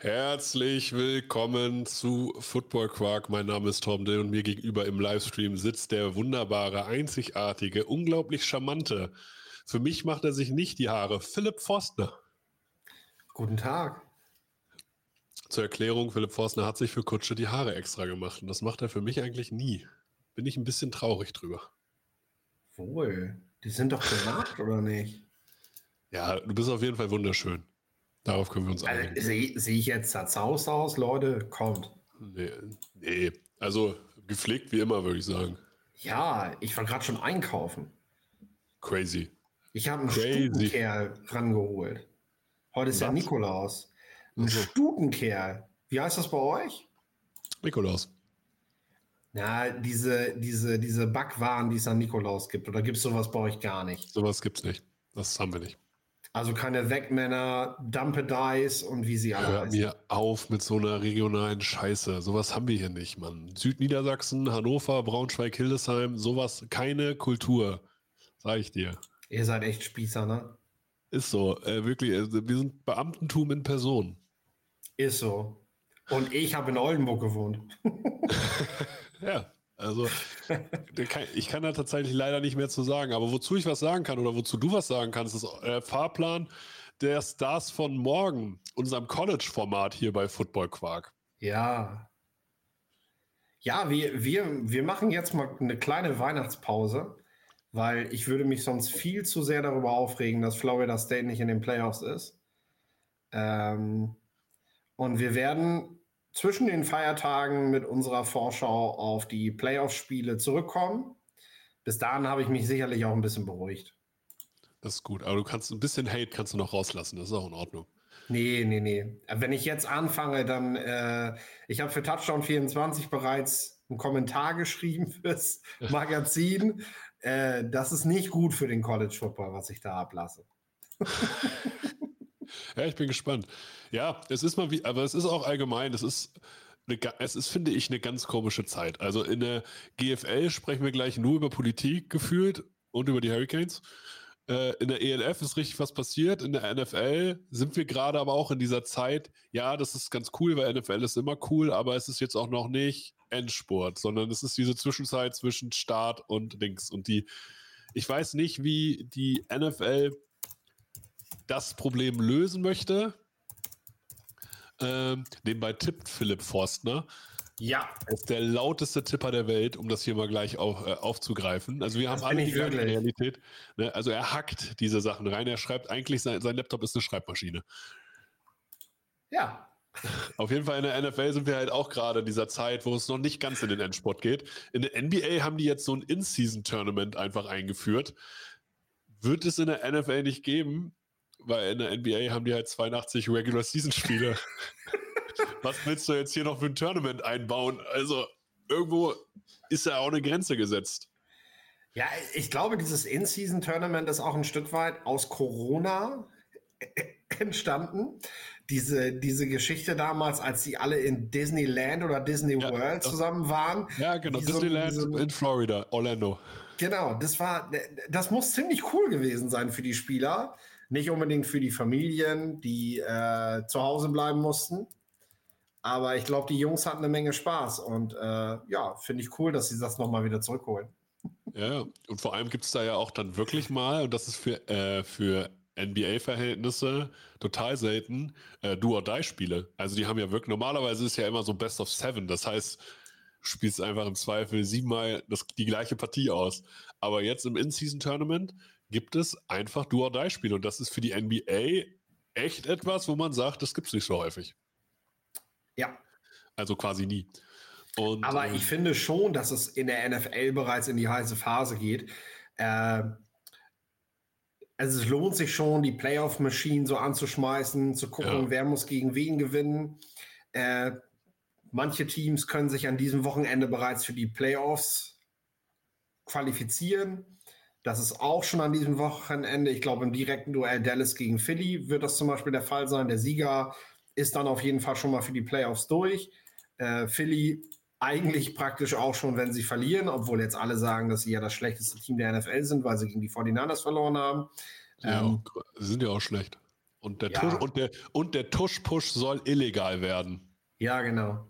Herzlich willkommen zu Football Quark. Mein Name ist Tom Dill und mir gegenüber im Livestream sitzt der wunderbare, einzigartige, unglaublich charmante. Für mich macht er sich nicht die Haare. Philipp Forstner. Guten Tag. Zur Erklärung, Philipp Forstner hat sich für Kutsche die Haare extra gemacht und das macht er für mich eigentlich nie. Bin ich ein bisschen traurig drüber. Wohl. Die sind doch gemacht, oder nicht? Ja, du bist auf jeden Fall wunderschön. Darauf können wir uns Also, einigen. Sehe seh ich jetzt zerzaust aus, Leute? Kommt. Nee, nee, also gepflegt wie immer, würde ich sagen. Ja, ich war gerade schon einkaufen. Crazy. Ich habe einen Crazy. Stutenkerl rangeholt. Heute ist ja Was? Nikolaus. Ein Ach so. Stutenkerl. Wie heißt das bei euch? Nikolaus. Na, diese, diese, diese Backwaren, die es an Nikolaus gibt. Oder gibt es sowas bei euch gar nicht? Sowas gibt's nicht. Das haben wir nicht. Also keine Wegmänner, Dumpe-Dice und wie sie alle Hör heißen. mir auf mit so einer regionalen Scheiße. Sowas haben wir hier nicht, Mann. Südniedersachsen, Hannover, Braunschweig, Hildesheim, sowas, keine Kultur. Sag ich dir. Ihr seid echt Spießer, ne? Ist so. Äh, wirklich, äh, wir sind Beamtentum in Person. Ist so. Und ich habe in Oldenburg gewohnt. Ja, also ich kann da tatsächlich leider nicht mehr zu sagen. Aber wozu ich was sagen kann oder wozu du was sagen kannst, ist der Fahrplan der Stars von morgen, unserem College-Format hier bei Football Quark. Ja. Ja, wir, wir, wir machen jetzt mal eine kleine Weihnachtspause, weil ich würde mich sonst viel zu sehr darüber aufregen, dass Florida State nicht in den Playoffs ist. Ähm, und wir werden zwischen den Feiertagen mit unserer Vorschau auf die Playoff-Spiele zurückkommen. Bis dahin habe ich mich sicherlich auch ein bisschen beruhigt. Das ist gut. Aber du kannst ein bisschen Hate kannst du noch rauslassen. Das ist auch in Ordnung. Nee, nee, nee. Wenn ich jetzt anfange, dann, äh, ich habe für Touchdown 24 bereits einen Kommentar geschrieben fürs Magazin. äh, das ist nicht gut für den College Football, was ich da ablasse. Ja, ich bin gespannt. Ja, es ist mal wie, aber es ist auch allgemein, es ist, eine, es ist, finde ich, eine ganz komische Zeit. Also in der GFL sprechen wir gleich nur über Politik gefühlt und über die Hurricanes. Äh, in der ELF ist richtig was passiert. In der NFL sind wir gerade aber auch in dieser Zeit. Ja, das ist ganz cool, weil NFL ist immer cool, aber es ist jetzt auch noch nicht Endspurt, sondern es ist diese Zwischenzeit zwischen Start und Links. Und die, ich weiß nicht, wie die NFL das Problem lösen möchte. Ähm, nebenbei tippt Philipp Forstner. Ja, Er ist der lauteste Tipper der Welt, um das hier mal gleich auf, äh, aufzugreifen. Also wir haben Das alle bin die ich gleiche. Realität. Ne? Also er hackt diese Sachen rein. Er schreibt eigentlich, sein, sein Laptop ist eine Schreibmaschine. ja. Auf jeden Fall in der NFL sind wir halt auch gerade in dieser Zeit, wo es noch nicht ganz in den Endsport geht. In der NBA haben die jetzt so ein In-Season-Tournament einfach eingeführt. Wird es in der NFL nicht geben, weil in der NBA haben die halt 82 Regular-Season-Spiele. Was willst du jetzt hier noch für ein Tournament einbauen? Also irgendwo ist ja auch eine Grenze gesetzt. Ja, ich glaube, dieses In-Season-Tournament ist auch ein Stück weit aus Corona entstanden. Diese, diese Geschichte damals, als die alle in Disneyland oder Disney Ja, World zusammen waren. Ja, genau. Wie so- Disneyland wie so- in Florida, Orlando. Genau, das war, das muss ziemlich cool gewesen sein für die Spieler. Nicht unbedingt für die Familien, die äh, zu Hause bleiben mussten. Aber ich glaube, die Jungs hatten eine Menge Spaß. Und äh, ja, finde ich cool, dass sie das nochmal wieder zurückholen. Ja, und vor allem gibt es da ja auch dann wirklich mal, und das ist für, äh, für NBA-Verhältnisse total selten, äh, Do-or-Die-Spiele. Also die haben ja wirklich, normalerweise ist ja immer so Best of Seven, das heißt, du spielst einfach im Zweifel siebenmal das, die gleiche Partie aus. Aber jetzt im In-Season-Tournament gibt es einfach Do-or-Die-Spiele und das ist für die NBA echt etwas, wo man sagt, das gibt es nicht so häufig. Ja, Also quasi nie. Und, aber ähm, ich finde schon, dass es in der NFL bereits in die heiße Phase geht. Äh, also es lohnt sich schon, die Playoff-Maschinen so anzuschmeißen, zu gucken, Ja. wer muss gegen wen gewinnen. Äh, manche Teams können sich an diesem Wochenende bereits für die Playoffs qualifizieren. Das ist auch schon an diesem Wochenende. Ich glaube, im direkten Duell Dallas gegen Philly wird das zum Beispiel der Fall sein. Der Sieger ist dann auf jeden Fall schon mal für die Playoffs durch. Äh, Philly eigentlich praktisch auch schon, wenn sie verlieren, obwohl jetzt alle sagen, dass sie ja das schlechteste Team der NFL sind, weil sie gegen die 49ers verloren haben. Ja, ähm, sind ja auch schlecht. Und der, ja. Tusch, und der, und der Tusch-Push soll illegal werden. Ja, genau.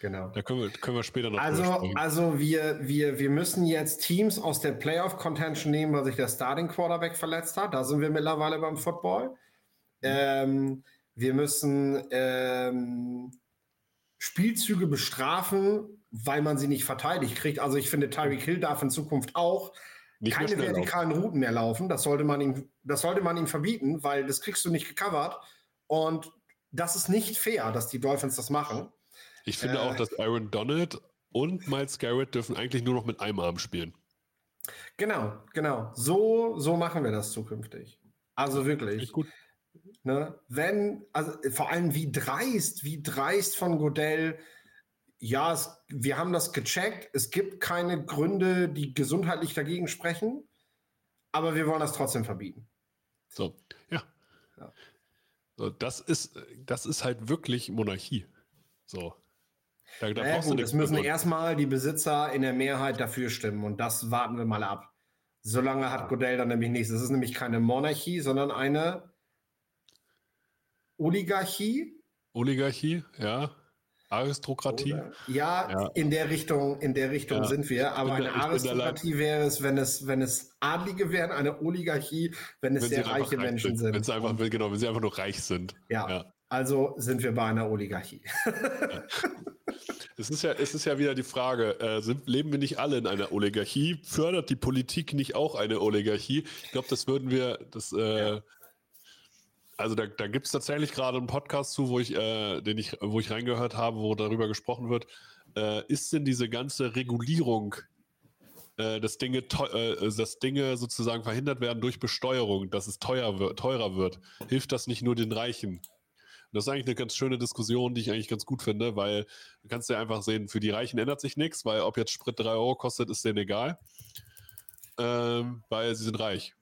Genau. Da können wir, können wir später noch Also, also wir, wir, wir müssen jetzt Teams aus der Playoff-Contention nehmen, weil sich der Starting Quarterback verletzt hat. Da sind wir mittlerweile beim Football. Ähm, wir müssen ähm, Spielzüge bestrafen, weil man sie nicht verteidigt kriegt. Also ich finde, Tyreek Hill darf in Zukunft auch nicht keine vertikalen laufen. Routen mehr laufen. Das sollte, man ihm, das sollte man ihm verbieten, weil das kriegst du nicht gecovert. Und das ist nicht fair, dass die Dolphins das machen. Ich finde äh, auch, dass Aaron Donald und Miles Garrett dürfen eigentlich nur noch mit einem Arm spielen. Genau, genau. So, so machen wir das zukünftig. Also wirklich. Gut. Ne? Wenn, also vor allem wie dreist, wie dreist von Godell, ja, es, wir haben das gecheckt, es gibt keine Gründe, die gesundheitlich dagegen sprechen, aber wir wollen das trotzdem verbieten. So, ja. ja. So, das, ist, das ist halt wirklich Monarchie. So. Da, da naja, gut, es müssen erstmal die Besitzer in der Mehrheit dafür stimmen und das warten wir mal ab. Solange hat Godell dann nämlich nichts. Es ist nämlich keine Monarchie, sondern eine Oligarchie. Oligarchie, ja. Aristokratie? Ja, ja, in der Richtung, in der Richtung ja. sind wir. Aber eine Aristokratie wäre es, wenn es, wenn es Adlige wären, eine Oligarchie, wenn es wenn sehr reiche Menschen sind. Wenn es einfach, genau, wenn sie einfach nur reich sind. Ja. ja. Also sind wir bei einer Oligarchie. Es ist ja, es ist ja wieder die Frage, äh, sind, leben wir nicht alle in einer Oligarchie? Fördert die Politik nicht auch eine Oligarchie? Ich glaube, das würden wir, das, äh, also da, da gibt es tatsächlich gerade einen Podcast zu, wo ich, äh, den ich, wo ich reingehört habe, wo darüber gesprochen wird. Äh, ist denn diese ganze Regulierung, äh, dass Dinge, äh, dass Dinge sozusagen verhindert werden durch Besteuerung, dass es teuer wird, teurer wird, hilft das nicht nur den Reichen? Das ist eigentlich eine ganz schöne Diskussion, die ich eigentlich ganz gut finde, weil du kannst ja einfach sehen, für die Reichen ändert sich nichts, weil ob jetzt Sprit 3 Euro kostet, ist denen egal, ähm, weil sie sind reich.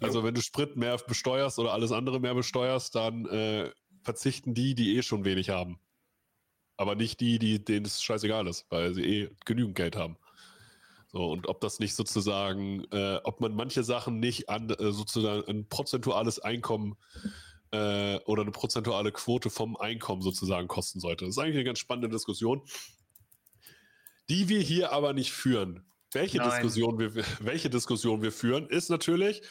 Also wenn du Sprit mehr besteuerst oder alles andere mehr besteuerst, dann äh, verzichten die, die eh schon wenig haben. Aber nicht die, die denen es scheißegal ist, weil sie eh genügend Geld haben. So, und ob das nicht sozusagen, äh, ob man manche Sachen nicht an äh, sozusagen ein prozentuales Einkommen äh, oder eine prozentuale Quote vom Einkommen sozusagen kosten sollte. Das ist eigentlich eine ganz spannende Diskussion, die wir hier aber nicht führen. Welche Diskussion, wir, welche Diskussion wir führen, ist natürlich,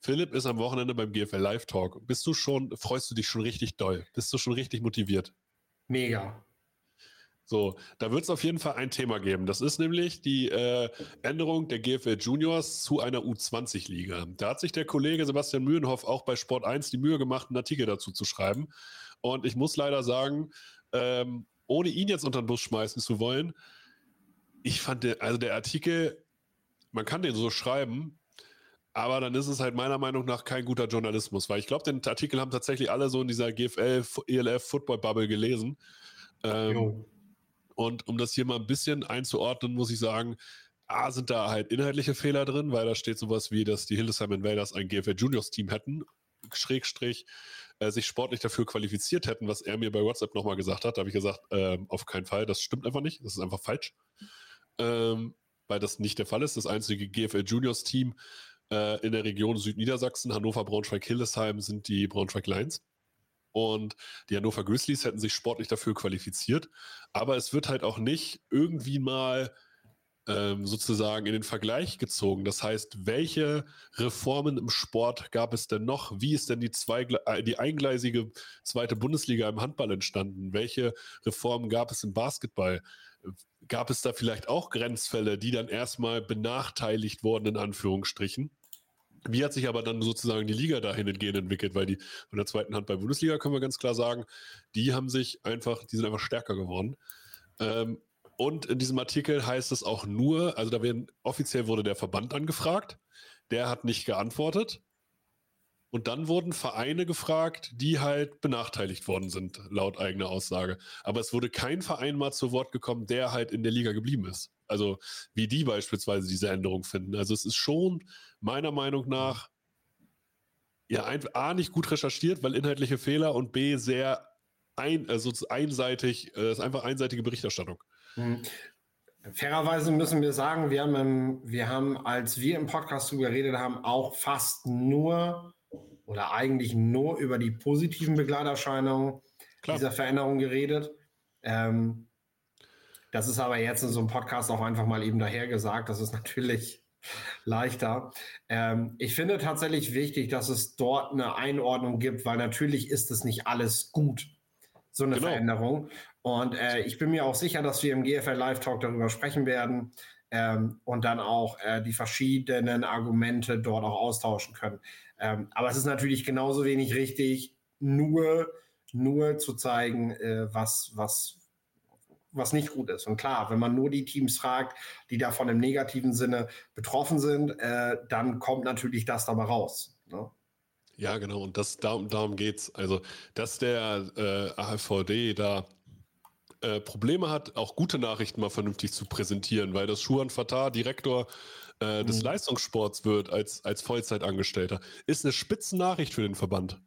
Philipp ist am Wochenende beim GFL Live Talk. Bist du schon, freust du dich schon richtig doll? Bist du schon richtig motiviert? Mega. So, da wird es auf jeden Fall ein Thema geben. Das ist nämlich die äh, Änderung der GFL Juniors zu einer U20-Liga. Da hat sich der Kollege Sebastian Mühlenhoff auch bei Sport 1 die Mühe gemacht, einen Artikel dazu zu schreiben. Und ich muss leider sagen, ähm, ohne ihn jetzt unter den Bus schmeißen zu wollen, ich fand, der, also der Artikel, man kann den so schreiben, aber dann ist es halt meiner Meinung nach kein guter Journalismus, weil ich glaube, den Artikel haben tatsächlich alle so in dieser GFL, ELF Football Bubble gelesen. Ähm, und um das hier mal ein bisschen einzuordnen, muss ich sagen, A, sind da halt inhaltliche Fehler drin, weil da steht sowas wie, dass die Hildesheim Invaders ein GFL Juniors Team hätten, Schrägstrich, äh, sich sportlich dafür qualifiziert hätten, was er mir bei WhatsApp nochmal gesagt hat. Da habe ich gesagt, äh, auf keinen Fall, das stimmt einfach nicht, das ist einfach falsch. Ähm, weil das nicht der Fall ist. Das einzige GFL Juniors Team äh, in der Region Südniedersachsen, Hannover, Braunschweig, Hildesheim sind die Braunschweig Lions. Und die Hannover Grizzlies hätten sich sportlich dafür qualifiziert. Aber es wird halt auch nicht irgendwie mal ähm, sozusagen in den Vergleich gezogen. Das heißt, welche Reformen im Sport gab es denn noch? Wie ist denn die, zwei, äh, die eingleisige zweite Bundesliga im Handball entstanden? Welche Reformen gab es im Basketball? Gab es da vielleicht auch Grenzfälle, die dann erstmal benachteiligt wurden, in Anführungsstrichen? Wie hat sich aber dann sozusagen die Liga dahin entgehen entwickelt? Weil die von der zweiten Hand bei Bundesliga können wir ganz klar sagen, die haben sich einfach, die sind einfach stärker geworden. Ähm, und in diesem Artikel heißt es auch nur, also da werden offiziell wurde der Verband angefragt, der hat nicht geantwortet. Und dann wurden Vereine gefragt, die halt benachteiligt worden sind, laut eigener Aussage. Aber es wurde kein Verein mal zu Wort gekommen, der halt in der Liga geblieben ist. Also wie die beispielsweise diese Änderung finden. Also es ist schon meiner Meinung nach ja A nicht gut recherchiert, weil inhaltliche Fehler und B sehr ein, also einseitig, äh, ist einfach einseitige Berichterstattung. Mhm. Fairerweise müssen wir sagen, wir haben, wir haben, als wir im Podcast darüber geredet haben, auch fast nur oder eigentlich nur über die positiven Begleiterscheinungen Klar. dieser Veränderung geredet. Ähm, das ist aber jetzt in so einem Podcast auch einfach mal eben daher gesagt. Das ist natürlich leichter. Ähm, ich finde tatsächlich wichtig, dass es dort eine Einordnung gibt, weil natürlich ist es nicht alles gut, so eine genau. Veränderung. Und äh, ich bin mir auch sicher, dass wir im GFL Live Talk darüber sprechen werden ähm, und dann auch äh, die verschiedenen Argumente dort auch austauschen können. Ähm, aber es ist natürlich genauso wenig richtig, nur, nur zu zeigen, äh, was, was, was nicht gut ist. Und klar, wenn man nur die Teams fragt, die davon im negativen Sinne betroffen sind, äh, dann kommt natürlich das dabei raus. Ne? Ja, genau. Und das, darum, darum geht es. Also, dass der äh, AVD da äh, Probleme hat, auch gute Nachrichten mal vernünftig zu präsentieren, weil das Schuhan Fatah Direktor äh, mhm. des Leistungssports wird als, als Vollzeitangestellter, ist eine Spitzennachricht für den Verband.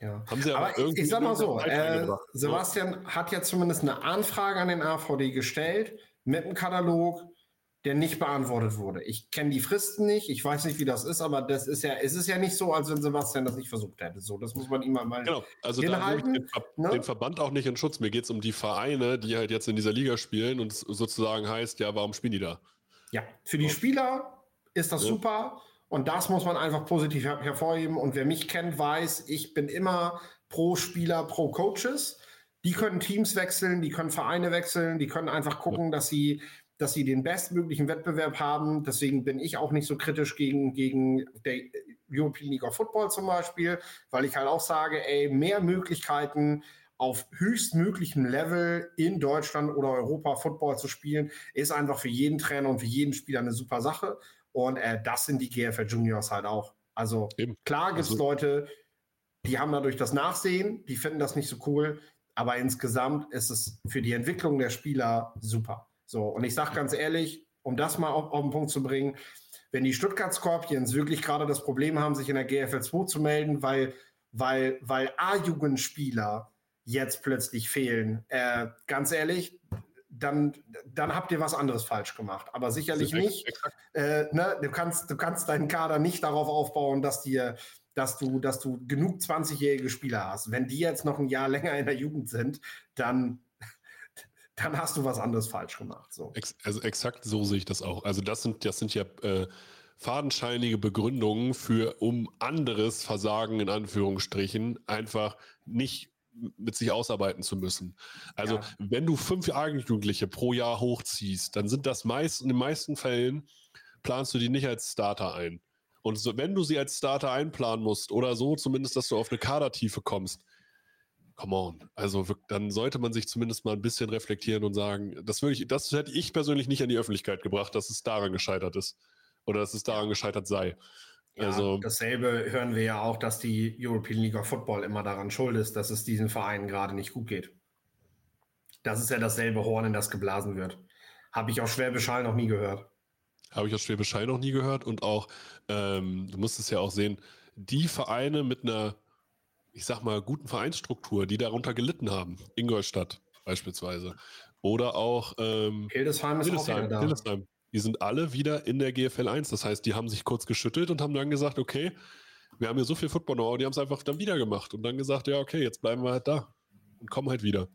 Ja. Haben sie aber, aber irgendwie ich sag mal so, äh, Sebastian ja. hat ja zumindest eine Anfrage an den AVD gestellt mit einem Katalog der nicht beantwortet wurde. Ich kenne die Fristen nicht, ich weiß nicht, wie das ist, aber das ist ja, es ist ja nicht so, als wenn Sebastian das nicht versucht hätte. So, das muss man ihm mal Genau, also da halten, den, Ver ne? den, Verband auch nicht in Schutz. Mir geht es um die Vereine, die halt jetzt in dieser Liga spielen und sozusagen heißt, ja, warum spielen die da? Ja, für die Spieler ist das ja. super und das muss man einfach positiv her hervorheben. Und wer mich kennt, weiß, ich bin immer pro Spieler, pro Coaches. Die können Teams wechseln, die können Vereine wechseln, die können einfach gucken, dass sie dass sie den bestmöglichen Wettbewerb haben. Deswegen bin ich auch nicht so kritisch gegen, gegen der European League of Football zum Beispiel, weil ich halt auch sage, ey, mehr Möglichkeiten auf höchstmöglichem Level in Deutschland oder Europa Football zu spielen, ist einfach für jeden Trainer und für jeden Spieler eine super Sache. Und äh, das sind die GFL Juniors halt auch. Also Eben. klar gibt es also, Leute, die haben dadurch das Nachsehen, die finden das nicht so cool, aber insgesamt ist es für die Entwicklung der Spieler super. So, und ich sage ganz ehrlich, um das mal auf, auf den Punkt zu bringen, wenn die Stuttgart Scorpions wirklich gerade das Problem haben, sich in der GFL 2 zu melden, weil, weil, weil A-Jugendspieler jetzt plötzlich fehlen, äh, ganz ehrlich, dann, dann habt ihr was anderes falsch gemacht. Aber sicherlich nicht. Äh, ne, du, kannst, du kannst deinen Kader nicht darauf aufbauen, dass dir dass du, dass du genug 20-jährige Spieler hast. Wenn die jetzt noch ein Jahr länger in der Jugend sind, dann dann hast du was anderes falsch gemacht. So. Ex also exakt so sehe ich das auch. Also das sind, das sind ja äh, fadenscheinige Begründungen für, um anderes Versagen in Anführungsstrichen einfach nicht mit sich ausarbeiten zu müssen. Also ja. wenn du fünf Jugendliche pro Jahr hochziehst, dann sind das meist, in den meisten Fällen planst du die nicht als Starter ein. Und so, wenn du sie als Starter einplanen musst oder so, zumindest, dass du auf eine Kadertiefe kommst, come on. Also dann sollte man sich zumindest mal ein bisschen reflektieren und sagen, das, würde ich, das hätte ich persönlich nicht an die Öffentlichkeit gebracht, dass es daran gescheitert ist. Oder dass es daran gescheitert sei. Ja, also, dasselbe hören wir ja auch, dass die European League of Football immer daran schuld ist, dass es diesen Vereinen gerade nicht gut geht. Das ist ja dasselbe Horn, in das geblasen wird. Habe ich aus Schwäbisch Hall noch nie gehört. Habe ich aus Schwäbisch Hall noch nie gehört. Und auch, ähm, du musst es ja auch sehen, die Vereine mit einer ich sag mal, guten Vereinsstruktur, die darunter gelitten haben. Ingolstadt beispielsweise. Oder auch ähm, Hildesheim ist Hildesheim, auch wieder da. Hildesheim. Die sind alle wieder in der GFL 1. Das heißt, die haben sich kurz geschüttelt und haben dann gesagt, okay, wir haben hier so viel Football know die haben es einfach dann wieder gemacht und dann gesagt, ja, okay, jetzt bleiben wir halt da und kommen halt wieder.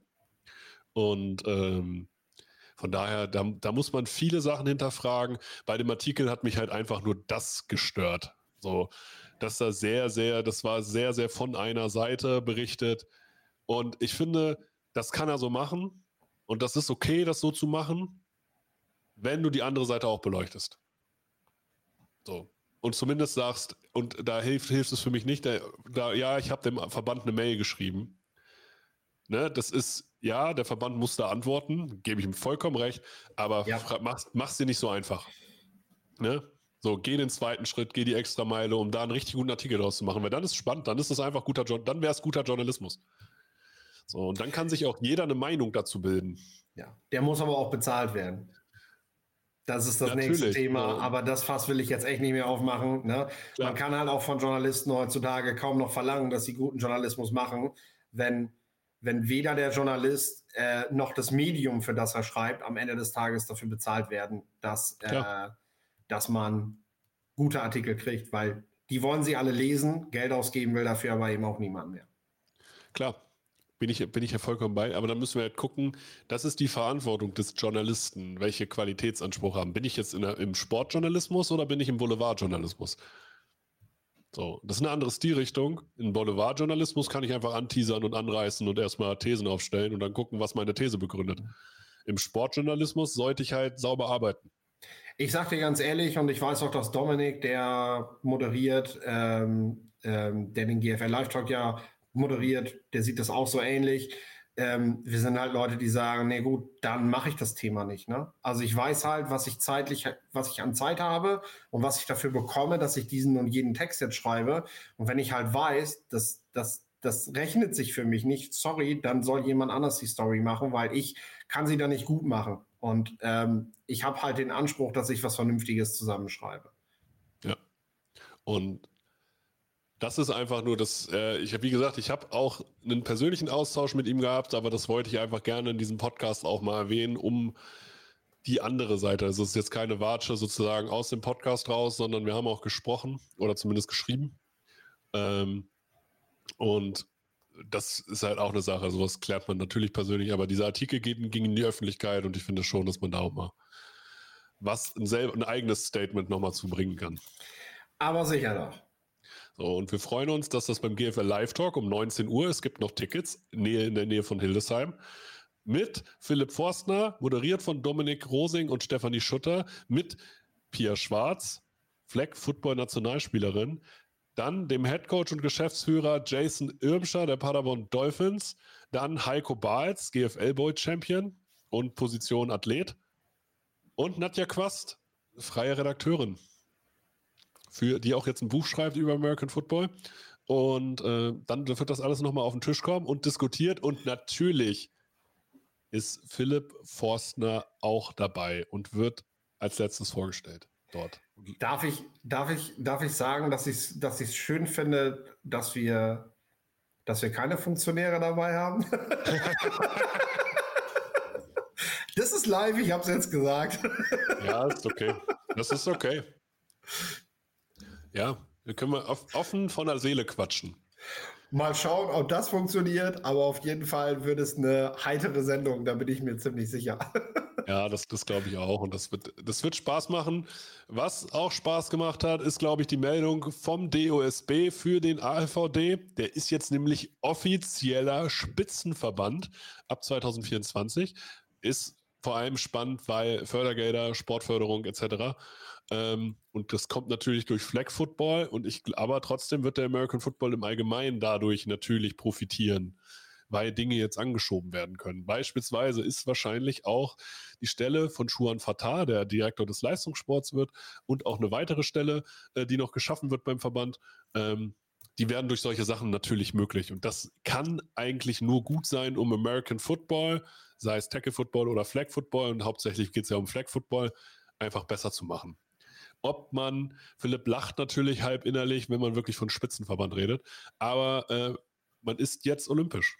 Und ähm, von daher, da, da muss man viele Sachen hinterfragen. Bei dem Artikel hat mich halt einfach nur das gestört. So, dass da sehr, sehr, das war sehr, sehr von einer Seite berichtet. Und ich finde, das kann er so machen. Und das ist okay, das so zu machen, wenn du die andere Seite auch beleuchtest. So. Und zumindest sagst, und da hilft, hilft es für mich nicht, da, da ja, ich habe dem Verband eine Mail geschrieben. Ne, das ist, ja, der Verband muss da antworten, gebe ich ihm vollkommen recht, aber ja. mach's, mach's dir nicht so einfach. Ne? So, geh den zweiten Schritt, geh die extra Meile, um da einen richtig guten Artikel draus zu machen. Weil dann ist es spannend, dann ist es einfach guter, dann wäre es guter Journalismus. So, und dann kann sich auch jeder eine Meinung dazu bilden. Ja, der muss aber auch bezahlt werden. Das ist das Natürlich, nächste Thema, ja. aber das Fass will ich jetzt echt nicht mehr aufmachen. Ne? Man kann halt auch von Journalisten heutzutage kaum noch verlangen, dass sie guten Journalismus machen, wenn, wenn weder der Journalist äh, noch das Medium, für das er schreibt, am Ende des Tages dafür bezahlt werden, dass, äh, dass man gute Artikel kriegt, weil die wollen sie alle lesen, Geld ausgeben will dafür aber eben auch niemand mehr. Klar, bin ich, bin ich ja vollkommen bei, aber dann müssen wir halt gucken, das ist die Verantwortung des Journalisten, welche Qualitätsanspruch haben. Bin ich jetzt der, im Sportjournalismus oder bin ich im Boulevardjournalismus? So, das ist eine andere Stilrichtung. In Boulevardjournalismus kann ich einfach anteasern und anreißen und erstmal Thesen aufstellen und dann gucken, was meine These begründet. Im Sportjournalismus sollte ich halt sauber arbeiten. Ich sag dir ganz ehrlich, und ich weiß auch, dass Dominik, der moderiert, ähm, ähm, der den GFL Live Talk ja moderiert, der sieht das auch so ähnlich ähm, wir sind halt Leute, die sagen, nee gut, dann mache ich das Thema nicht. Ne? Also ich weiß halt, was ich zeitlich, was ich an Zeit habe und was ich dafür bekomme, dass ich diesen und jeden Text jetzt schreibe. Und wenn ich halt weiß, dass das das rechnet sich für mich nicht, sorry, dann soll jemand anders die Story machen, weil ich kann sie dann nicht gut machen. Und ähm, ich habe halt den Anspruch, dass ich was Vernünftiges zusammenschreibe. Ja. Und das ist einfach nur das, äh, ich habe, wie gesagt, ich habe auch einen persönlichen Austausch mit ihm gehabt, aber das wollte ich einfach gerne in diesem Podcast auch mal erwähnen, um die andere Seite. Also es ist jetzt keine Watsche sozusagen aus dem Podcast raus, sondern wir haben auch gesprochen oder zumindest geschrieben. Ähm, und das ist halt auch eine Sache, sowas klärt man natürlich persönlich, aber dieser Artikel ging, ging in die Öffentlichkeit und ich finde schon, dass man da auch mal was ein, ein eigenes Statement nochmal zubringen kann. Aber sicher doch. So, und wir freuen uns, dass das beim GFL Live Talk um 19 Uhr, es gibt noch Tickets Nähe, in der Nähe von Hildesheim, mit Philipp Forstner, moderiert von Dominik Rosing und Stefanie Schutter, mit Pia Schwarz, Fleck Football Nationalspielerin, dann dem Headcoach und Geschäftsführer Jason Irmscher der Paderborn Dolphins, dann Heiko Bahls, GFL Boy Champion und Position Athlet und Nadja Quast, freie Redakteurin für, die auch jetzt ein Buch schreibt über American Football. Und äh, dann wird das alles nochmal auf den Tisch kommen und diskutiert. Und natürlich ist Philipp Forstner auch dabei und wird als letztes vorgestellt dort. Darf ich, darf ich, darf ich sagen, dass ich es dass schön finde, dass wir, dass wir keine Funktionäre dabei haben? das ist live, ich habe es jetzt gesagt. ja, ist okay. Das ist okay. Ja, dann können wir offen von der Seele quatschen. Mal schauen, ob das funktioniert, aber auf jeden Fall wird es eine heitere Sendung, da bin ich mir ziemlich sicher. Ja, das, das glaube ich auch. Und das wird, das wird Spaß machen. Was auch Spaß gemacht hat, ist, glaube ich, die Meldung vom DOSB für den ALVD. Der ist jetzt nämlich offizieller Spitzenverband ab 2024. Ist vor allem spannend, weil Fördergelder, Sportförderung etc. Ähm, und das kommt natürlich durch Flag Football und ich, aber trotzdem wird der American Football im Allgemeinen dadurch natürlich profitieren, weil Dinge jetzt angeschoben werden können. Beispielsweise ist wahrscheinlich auch die Stelle von Schuan Fatah, der Direktor des Leistungssports wird, und auch eine weitere Stelle, äh, die noch geschaffen wird beim Verband, ähm, die werden durch solche Sachen natürlich möglich. Und das kann eigentlich nur gut sein, um American Football, sei es Tackle Football oder Flag Football, und hauptsächlich geht es ja um Flag Football, einfach besser zu machen ob man, Philipp lacht natürlich halb innerlich, wenn man wirklich von Spitzenverband redet, aber äh, man ist jetzt olympisch.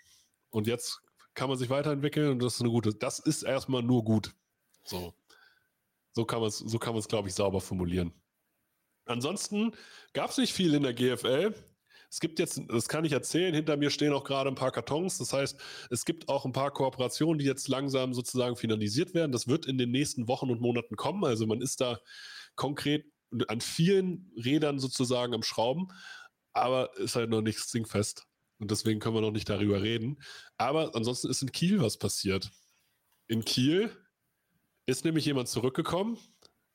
Und jetzt kann man sich weiterentwickeln und das ist eine gute, das ist erstmal nur gut. So. So kann man es, so kann man es, glaube ich, sauber formulieren. Ansonsten gab es nicht viel in der GFL. Es gibt jetzt, das kann ich erzählen, hinter mir stehen auch gerade ein paar Kartons. Das heißt, es gibt auch ein paar Kooperationen, die jetzt langsam sozusagen finalisiert werden. Das wird in den nächsten Wochen und Monaten kommen. Also man ist da konkret an vielen Rädern sozusagen am Schrauben, aber ist halt noch nicht dingfest. Und deswegen können wir noch nicht darüber reden. Aber ansonsten ist in Kiel was passiert. In Kiel ist nämlich jemand zurückgekommen,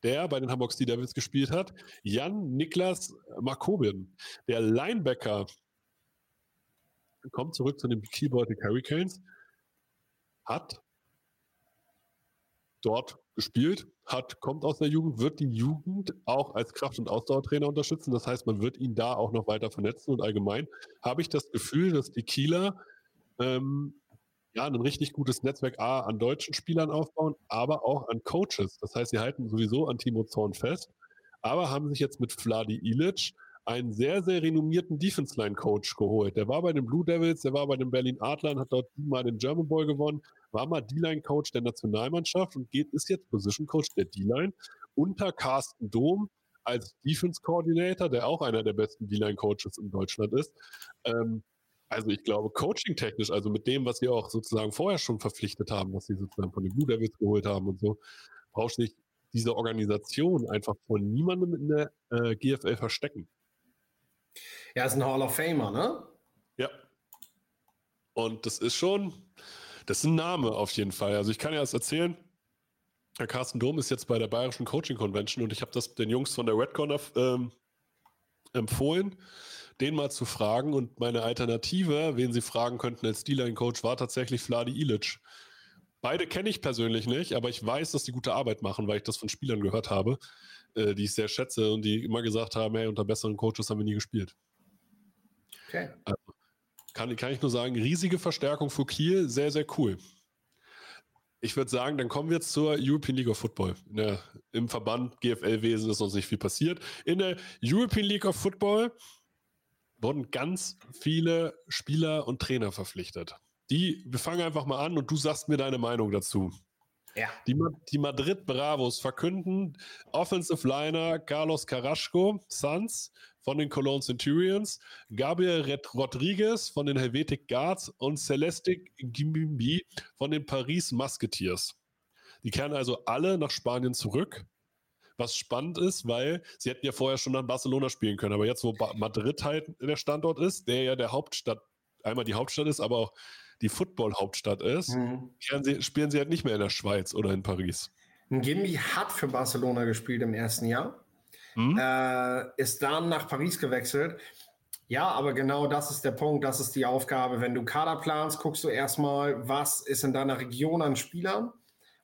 der bei den Hamburg Sea Devils gespielt hat. Jan Niklas Markobin, der Linebacker, kommt zurück zu den Baltic Hurricanes, hat dort gespielt, hat, kommt aus der Jugend, wird die Jugend auch als Kraft- und Ausdauertrainer unterstützen. Das heißt, man wird ihn da auch noch weiter vernetzen und allgemein habe ich das Gefühl, dass die Kieler ähm, ja, ein richtig gutes Netzwerk A an deutschen Spielern aufbauen, aber auch an Coaches. Das heißt, sie halten sowieso an Timo Zorn fest, aber haben sich jetzt mit Vladi Ilic einen sehr, sehr renommierten Defense-Line-Coach geholt. Der war bei den Blue Devils, der war bei den Berlin Adlern, hat dort mal den German Boy gewonnen, war mal D-Line-Coach der Nationalmannschaft und geht, ist jetzt Position-Coach der D-Line unter Carsten Dom als Defense-Coordinator, der auch einer der besten D-Line-Coaches in Deutschland ist. Ähm, also ich glaube, coaching-technisch, also mit dem, was sie auch sozusagen vorher schon verpflichtet haben, was sie sozusagen von den Blue Devils geholt haben und so, brauchst du nicht diese Organisation einfach von niemandem in der äh, GFL verstecken. Ja, ist ein Hall of Famer, ne? Ja. Und das ist schon, das ist ein Name auf jeden Fall. Also ich kann ja das erzählen. Herr Carsten Dom ist jetzt bei der Bayerischen Coaching Convention und ich habe das den Jungs von der Redcon ähm, empfohlen den mal zu fragen. Und meine Alternative, wen sie fragen könnten als D-Line-Coach, war tatsächlich Vladi Ilic. Beide kenne ich persönlich nicht, aber ich weiß, dass die gute Arbeit machen, weil ich das von Spielern gehört habe, äh, die ich sehr schätze und die immer gesagt haben, hey, unter besseren Coaches haben wir nie gespielt. Okay. Also, kann, kann ich nur sagen, riesige Verstärkung für Kiel, sehr, sehr cool. Ich würde sagen, dann kommen wir jetzt zur European League of Football. Der, Im Verband GFL-Wesen ist uns nicht viel passiert. In der European League of Football wurden ganz viele Spieler und Trainer verpflichtet. Die, wir fangen einfach mal an und du sagst mir deine Meinung dazu. Ja. Die, die Madrid Bravos verkünden Offensive Liner Carlos Carrasco, Suns von den Cologne Centurions, Gabriel Rodriguez von den Helvetic Guards und Celestic Gimbi von den Paris Musketeers. Die kehren also alle nach Spanien zurück was spannend ist, weil sie hätten ja vorher schon an Barcelona spielen können, aber jetzt, wo Madrid halt der Standort ist, der ja der Hauptstadt, einmal die Hauptstadt ist, aber auch die Football-Hauptstadt ist, mhm. sie, spielen sie halt nicht mehr in der Schweiz oder in Paris. Gimbi hat für Barcelona gespielt im ersten Jahr, mhm. äh, ist dann nach Paris gewechselt. Ja, aber genau das ist der Punkt, das ist die Aufgabe. Wenn du Kader planst, guckst du erstmal, was ist in deiner Region an Spielern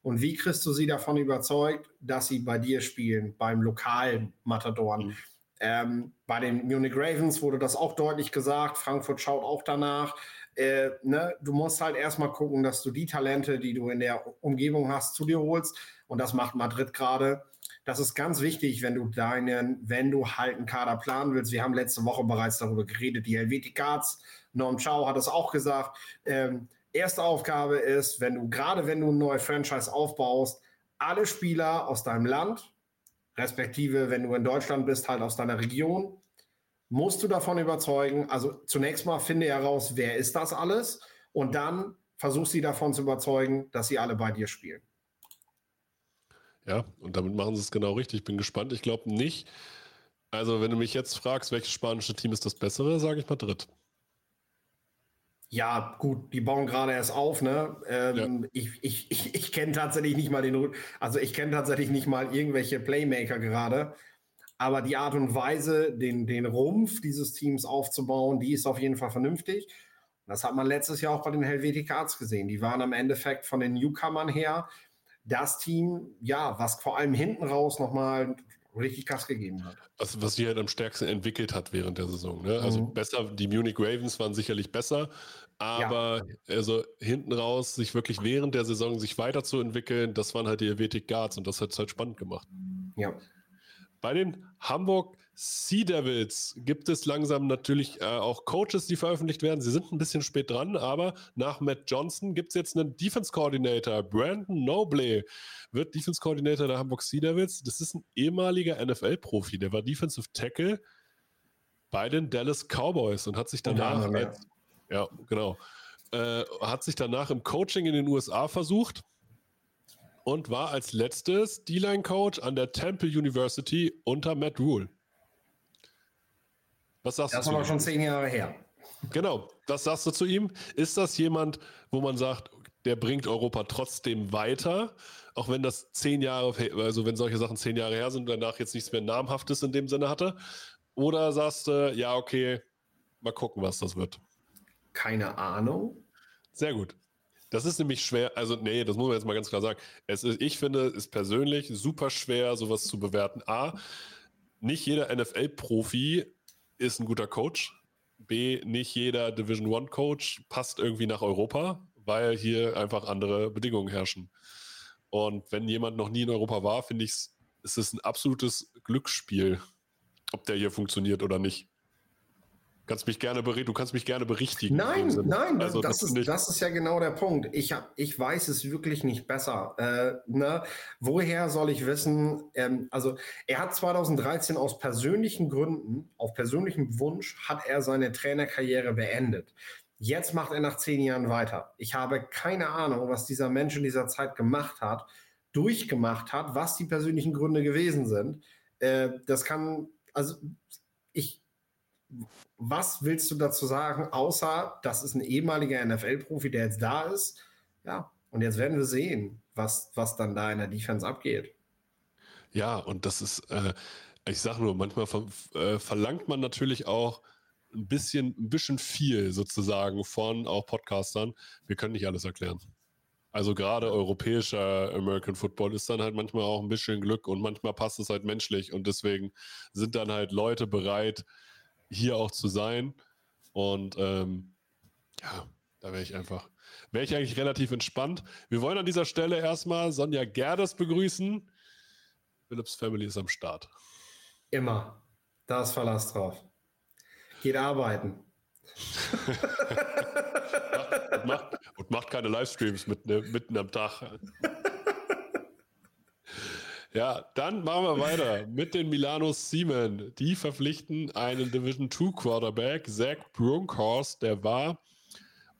und wie kriegst du sie davon überzeugt, dass sie bei dir spielen, beim lokalen Matadoren? Mhm. Ähm, bei den Munich Ravens wurde das auch deutlich gesagt. Frankfurt schaut auch danach. Äh, ne? Du musst halt erstmal gucken, dass du die Talente, die du in der Umgebung hast, zu dir holst. Und das macht Madrid gerade. Das ist ganz wichtig, wenn du deinen, wenn du halt einen Kader planen willst. Wir haben letzte Woche bereits darüber geredet. Die Helveticats, Norm Chow hat es auch gesagt. Ähm, erste Aufgabe ist, wenn du, gerade wenn du ein neues Franchise aufbaust, alle Spieler aus deinem Land, respektive wenn du in Deutschland bist, halt aus deiner Region, musst du davon überzeugen. Also zunächst mal finde heraus, wer ist das alles und dann versuch sie davon zu überzeugen, dass sie alle bei dir spielen. Ja, und damit machen sie es genau richtig. Ich bin gespannt. Ich glaube nicht. Also, wenn du mich jetzt fragst, welches spanische Team ist das bessere, sage ich Madrid. Ja, gut, die bauen gerade erst auf, ne? Ähm, ja. Ich, ich, ich, ich kenne tatsächlich nicht mal den, also ich kenne tatsächlich nicht mal irgendwelche Playmaker gerade. Aber die Art und Weise, den, den Rumpf dieses Teams aufzubauen, die ist auf jeden Fall vernünftig. Das hat man letztes Jahr auch bei den Helvetic Arts gesehen. Die waren am Endeffekt von den Newcomern her das Team, ja, was vor allem hinten raus nochmal richtig Gas gegeben hat. Was, was sich halt am stärksten entwickelt hat während der Saison. Ne? Also mhm. besser, die Munich Ravens waren sicherlich besser, aber ja. also hinten raus, sich wirklich während der Saison sich weiterzuentwickeln, das waren halt die Helvetic Guards und das hat es halt spannend gemacht. Ja. Bei den Hamburg Sea Devils gibt es langsam natürlich äh, auch Coaches, die veröffentlicht werden. Sie sind ein bisschen spät dran, aber nach Matt Johnson gibt es jetzt einen Defense Coordinator. Brandon Noble wird Defense Coordinator der Hamburg Sea Devils. Das ist ein ehemaliger NFL-Profi. Der war Defensive Tackle bei den Dallas Cowboys und hat sich danach, ja, als, ja genau, äh, hat sich danach im Coaching in den USA versucht und war als letztes D-Line-Coach an der Temple University unter Matt Rule. Was sagst das du? Das aber schon zehn Jahre her. Genau, was sagst du zu ihm? Ist das jemand, wo man sagt, der bringt Europa trotzdem weiter, auch wenn das zehn Jahre, also wenn solche Sachen zehn Jahre her sind und danach jetzt nichts mehr Namhaftes in dem Sinne hatte? Oder sagst du, ja, okay, mal gucken, was das wird? Keine Ahnung. Sehr gut. Das ist nämlich schwer, also nee, das muss man jetzt mal ganz klar sagen. Es ist, ich finde es persönlich super schwer, sowas zu bewerten. A, nicht jeder NFL-Profi ist ein guter Coach. B, nicht jeder Division One Coach passt irgendwie nach Europa, weil hier einfach andere Bedingungen herrschen. Und wenn jemand noch nie in Europa war, finde ich, es ist ein absolutes Glücksspiel. ob der hier funktioniert oder nicht. Kannst mich gerne du kannst mich gerne berichtigen. Nein, nein, also, das, das, ist, das ist ja genau der Punkt. Ich, hab, ich weiß es wirklich nicht besser. Äh, ne? Woher soll ich wissen? Ähm, also er hat 2013 aus persönlichen Gründen, auf persönlichem Wunsch, hat er seine Trainerkarriere beendet. Jetzt macht er nach zehn Jahren weiter. Ich habe keine Ahnung, was dieser Mensch in dieser Zeit gemacht hat, durchgemacht hat, was die persönlichen Gründe gewesen sind. Äh, das kann, also was willst du dazu sagen, außer das ist ein ehemaliger NFL-Profi, der jetzt da ist? Ja, und jetzt werden wir sehen, was, was dann da in der Defense abgeht. Ja, und das ist, äh, ich sage nur, manchmal ver äh, verlangt man natürlich auch ein bisschen, ein bisschen viel sozusagen von auch Podcastern. Wir können nicht alles erklären. Also gerade europäischer American Football ist dann halt manchmal auch ein bisschen Glück und manchmal passt es halt menschlich und deswegen sind dann halt Leute bereit, hier auch zu sein. Und ähm, ja, da wäre ich einfach, wäre ich eigentlich relativ entspannt. Wir wollen an dieser Stelle erstmal Sonja Gerdes begrüßen. Philips Family ist am Start. Immer. Da ist Verlass drauf. Geht arbeiten. und, macht, und, macht, keine Livestreams mitten, mitten am Tag. Ja, dann machen wir weiter mit den Milano Siemen. Die verpflichten einen Division 2 Quarterback, Zach Brunkhorst, der war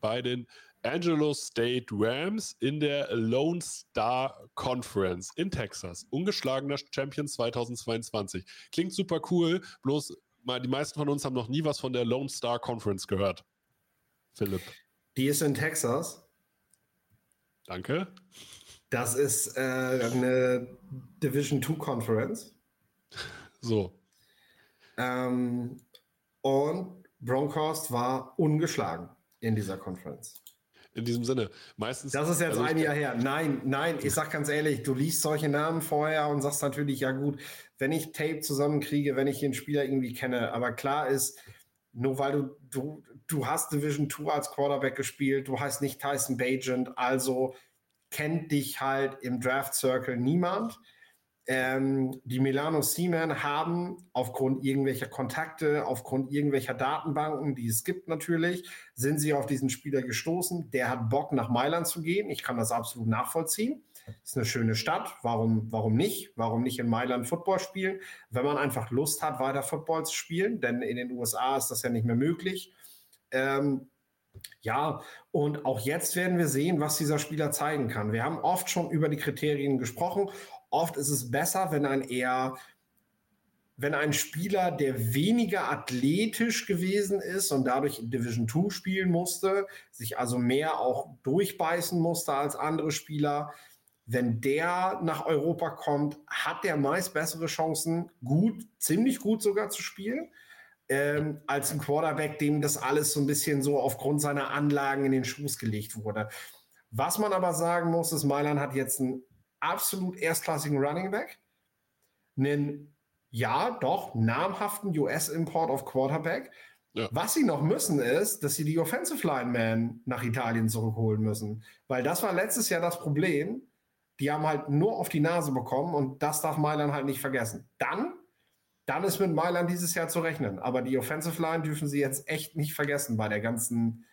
bei den Angelo State Rams in der Lone Star Conference in Texas. Ungeschlagener Champion 2022. Klingt super cool, bloß die meisten von uns haben noch nie was von der Lone Star Conference gehört. Philipp. Die ist in Texas. Danke. Das ist äh, eine Division 2 Conference. So. Ähm, und Broncos war ungeschlagen in dieser Conference. In diesem Sinne, meistens. Das ist jetzt also ein Jahr her. Nein, nein, ich sag ganz ehrlich, du liest solche Namen vorher und sagst natürlich, ja gut, wenn ich Tape zusammenkriege, wenn ich den Spieler irgendwie kenne. Aber klar ist, nur weil du, du, du hast Division 2 als Quarterback gespielt, du heißt nicht Tyson Bagent, also kennt dich halt im Draft Circle niemand. Ähm, die Milano Seamen haben aufgrund irgendwelcher Kontakte, aufgrund irgendwelcher Datenbanken, die es gibt natürlich, sind sie auf diesen Spieler gestoßen. Der hat Bock, nach Mailand zu gehen. Ich kann das absolut nachvollziehen. Ist eine schöne Stadt. Warum, warum nicht? Warum nicht in Mailand Football spielen? Wenn man einfach Lust hat, weiter Football zu spielen, denn in den USA ist das ja nicht mehr möglich. Ähm, ja, und auch jetzt werden wir sehen, was dieser Spieler zeigen kann. Wir haben oft schon über die Kriterien gesprochen. Oft ist es besser, wenn ein eher wenn ein Spieler, der weniger athletisch gewesen ist und dadurch in Division 2 spielen musste, sich also mehr auch durchbeißen musste als andere Spieler, wenn der nach Europa kommt, hat der meist bessere Chancen, gut, ziemlich gut sogar zu spielen, ähm, als ein Quarterback, dem das alles so ein bisschen so aufgrund seiner Anlagen in den Schuss gelegt wurde. Was man aber sagen muss, ist, Mailand hat jetzt einen absolut erstklassigen Running Back, einen, ja, doch, namhaften US-Import of Quarterback. Ja. Was sie noch müssen, ist, dass sie die Offensive Lineman nach Italien zurückholen müssen. Weil das war letztes Jahr das Problem die haben halt nur auf die Nase bekommen und das darf Mailand halt nicht vergessen. Dann, dann ist mit Mailand dieses Jahr zu rechnen. Aber die Offensive Line dürfen sie jetzt echt nicht vergessen bei der ganzen,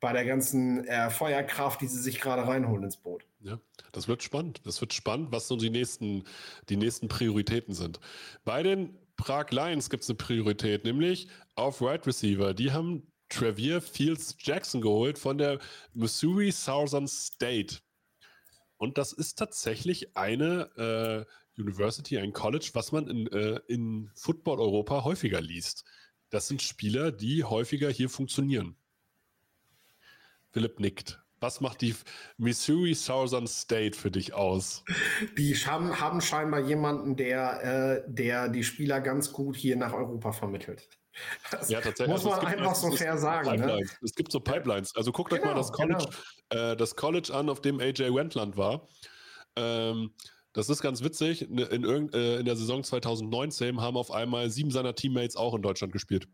bei der ganzen äh, Feuerkraft, die sie sich gerade reinholen ins Boot. Ja, das wird spannend. Das wird spannend, was so die nächsten, die nächsten Prioritäten sind. Bei den Prag Lions gibt es eine Priorität, nämlich auf Right Receiver. Die haben Trevier Fields Jackson geholt von der Missouri Southern State. Und das ist tatsächlich eine äh, University, ein College, was man in, äh, in Football Europa häufiger liest. Das sind Spieler, die häufiger hier funktionieren. Philipp nickt. Was macht die Missouri Southern State für dich aus? Die haben, haben scheinbar jemanden, der, äh, der die Spieler ganz gut hier nach Europa vermittelt. Das ja, tatsächlich. Muss also man einfach so fair sagen. Ne? Es gibt so Pipelines. Also guckt genau, euch mal genau, das College, genau. äh, das College an, auf dem AJ Wendland war. Ähm, das ist ganz witzig. In, in, äh, in, der Saison 2019 haben auf einmal sieben seiner Teammates auch in Deutschland gespielt.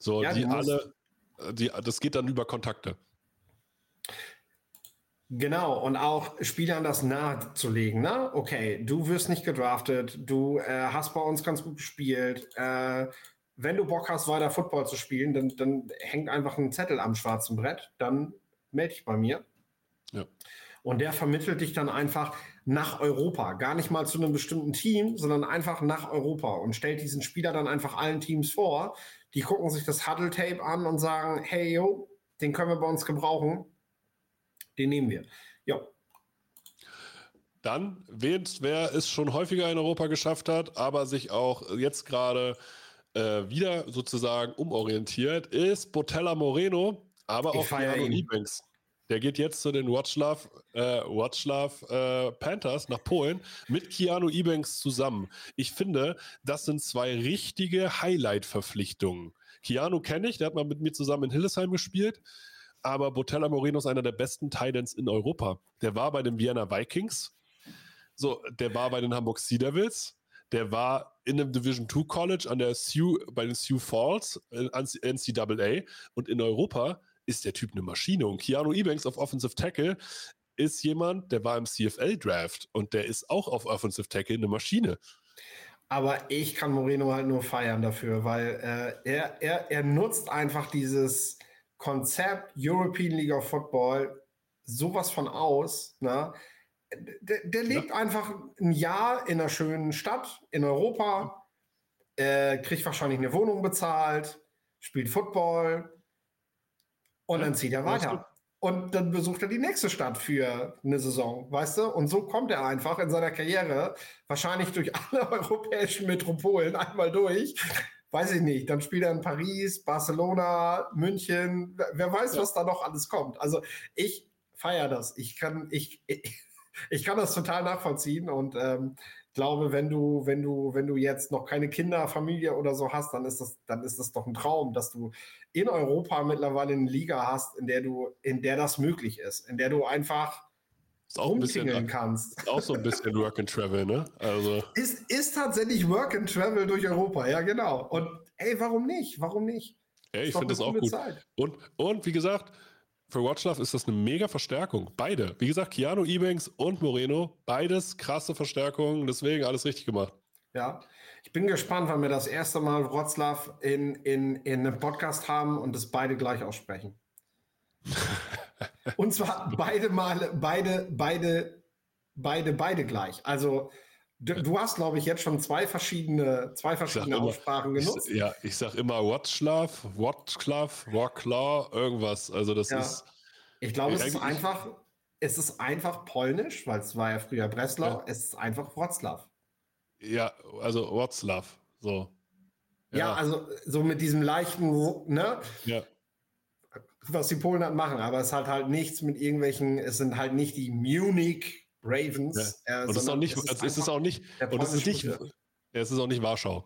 So, ja, die alle, die, das geht dann über Kontakte. Genau, und auch Spielern das nahezulegen. Ne? Okay, du wirst nicht gedraftet, du äh, hast bei uns ganz gut gespielt. Äh, wenn du Bock hast, weiter Football zu spielen, dann, dann hängt einfach ein Zettel am schwarzen Brett, dann melde dich bei mir. Ja. Und der vermittelt dich dann einfach nach Europa. Gar nicht mal zu einem bestimmten Team, sondern einfach nach Europa und stellt diesen Spieler dann einfach allen Teams vor. Die gucken sich das Huddle-Tape an und sagen, hey, yo, den können wir bei uns gebrauchen den nehmen wir. Ja. Dann, wer, wer es schon häufiger in Europa geschafft hat, aber sich auch jetzt gerade äh, wieder sozusagen umorientiert, ist Botella Moreno, aber ich auch Keanu Ebanks. Der geht jetzt zu den Watchlove, äh, Watchlove äh, Panthers nach Polen mit Keanu Ebanks zusammen. Ich finde, das sind zwei richtige Highlight-Verpflichtungen. Keanu kenne ich, der hat mal mit mir zusammen in Hillesheim gespielt aber Botella Moreno ist einer der besten Titans in Europa. Der war bei den Vienna Vikings, so, der war bei den Hamburg Sea Devils, der war in einem Division 2 College an der Sioux, bei den Sioux Falls, äh, NCAA und in Europa ist der Typ eine Maschine. Und Keanu Ebanks auf Offensive Tackle ist jemand, der war im CFL-Draft und der ist auch auf Offensive Tackle eine Maschine. Aber ich kann Moreno halt nur feiern dafür, weil äh, er, er, er nutzt einfach dieses, Konzept European League of Football sowas von aus. Ne? Der, der lebt ja. einfach ein Jahr in einer schönen Stadt in Europa, äh, kriegt wahrscheinlich eine Wohnung bezahlt, spielt Football und dann zieht er weiter. Und dann besucht er die nächste Stadt für eine Saison, weißt du? Und so kommt er einfach in seiner Karriere wahrscheinlich durch alle europäischen Metropolen einmal durch weiß ich nicht, dann spielt er in Paris, Barcelona, München, wer weiß, ja. was da noch alles kommt. Also ich feiere das. Ich kann, ich, ich, ich, kann das total nachvollziehen und ähm, glaube, wenn du, wenn du, wenn du jetzt noch keine Kinder, Familie oder so hast, dann ist das, dann ist das doch ein Traum, dass du in Europa mittlerweile eine Liga hast, in der du, in der das möglich ist, in der du einfach ist auch ein bisschen, kannst. Ist auch so ein bisschen Work and Travel, ne? Also. Ist, ist tatsächlich Work and Travel durch Europa, ja, genau. Und ey, warum nicht? Warum nicht? Ey, ich finde das auch gut. Und, und wie gesagt, für Watchlove ist das eine mega Verstärkung. Beide. Wie gesagt, Keanu Ebanks und Moreno, beides krasse Verstärkungen, deswegen alles richtig gemacht. Ja, ich bin gespannt, wann wir das erste Mal Wroclaw in, in, in einem Podcast haben und das beide gleich aussprechen. Und zwar beide Male, beide, beide, beide, beide gleich. Also du, du hast, glaube ich, jetzt schon zwei verschiedene, zwei verschiedene immer, Aussprachen genutzt. Ich, ja, ich sage immer Watchlav, Watchlav, Watklaw, irgendwas. Also das ja. ist. Ich glaube, es ist einfach, es ist einfach polnisch, weil es war ja früher Breslau. Ja. Es ist einfach Wroclaw. Ja, also Wroclaw, so. Ja. ja, also so mit diesem leichten, ne? Ja was die Polen halt machen, aber es hat halt nichts mit irgendwelchen, es sind halt nicht die Munich Ravens. Ja. Äh, und es ist auch nicht, es ist, es ist auch nicht, und es ist nicht, es ist auch nicht Warschau.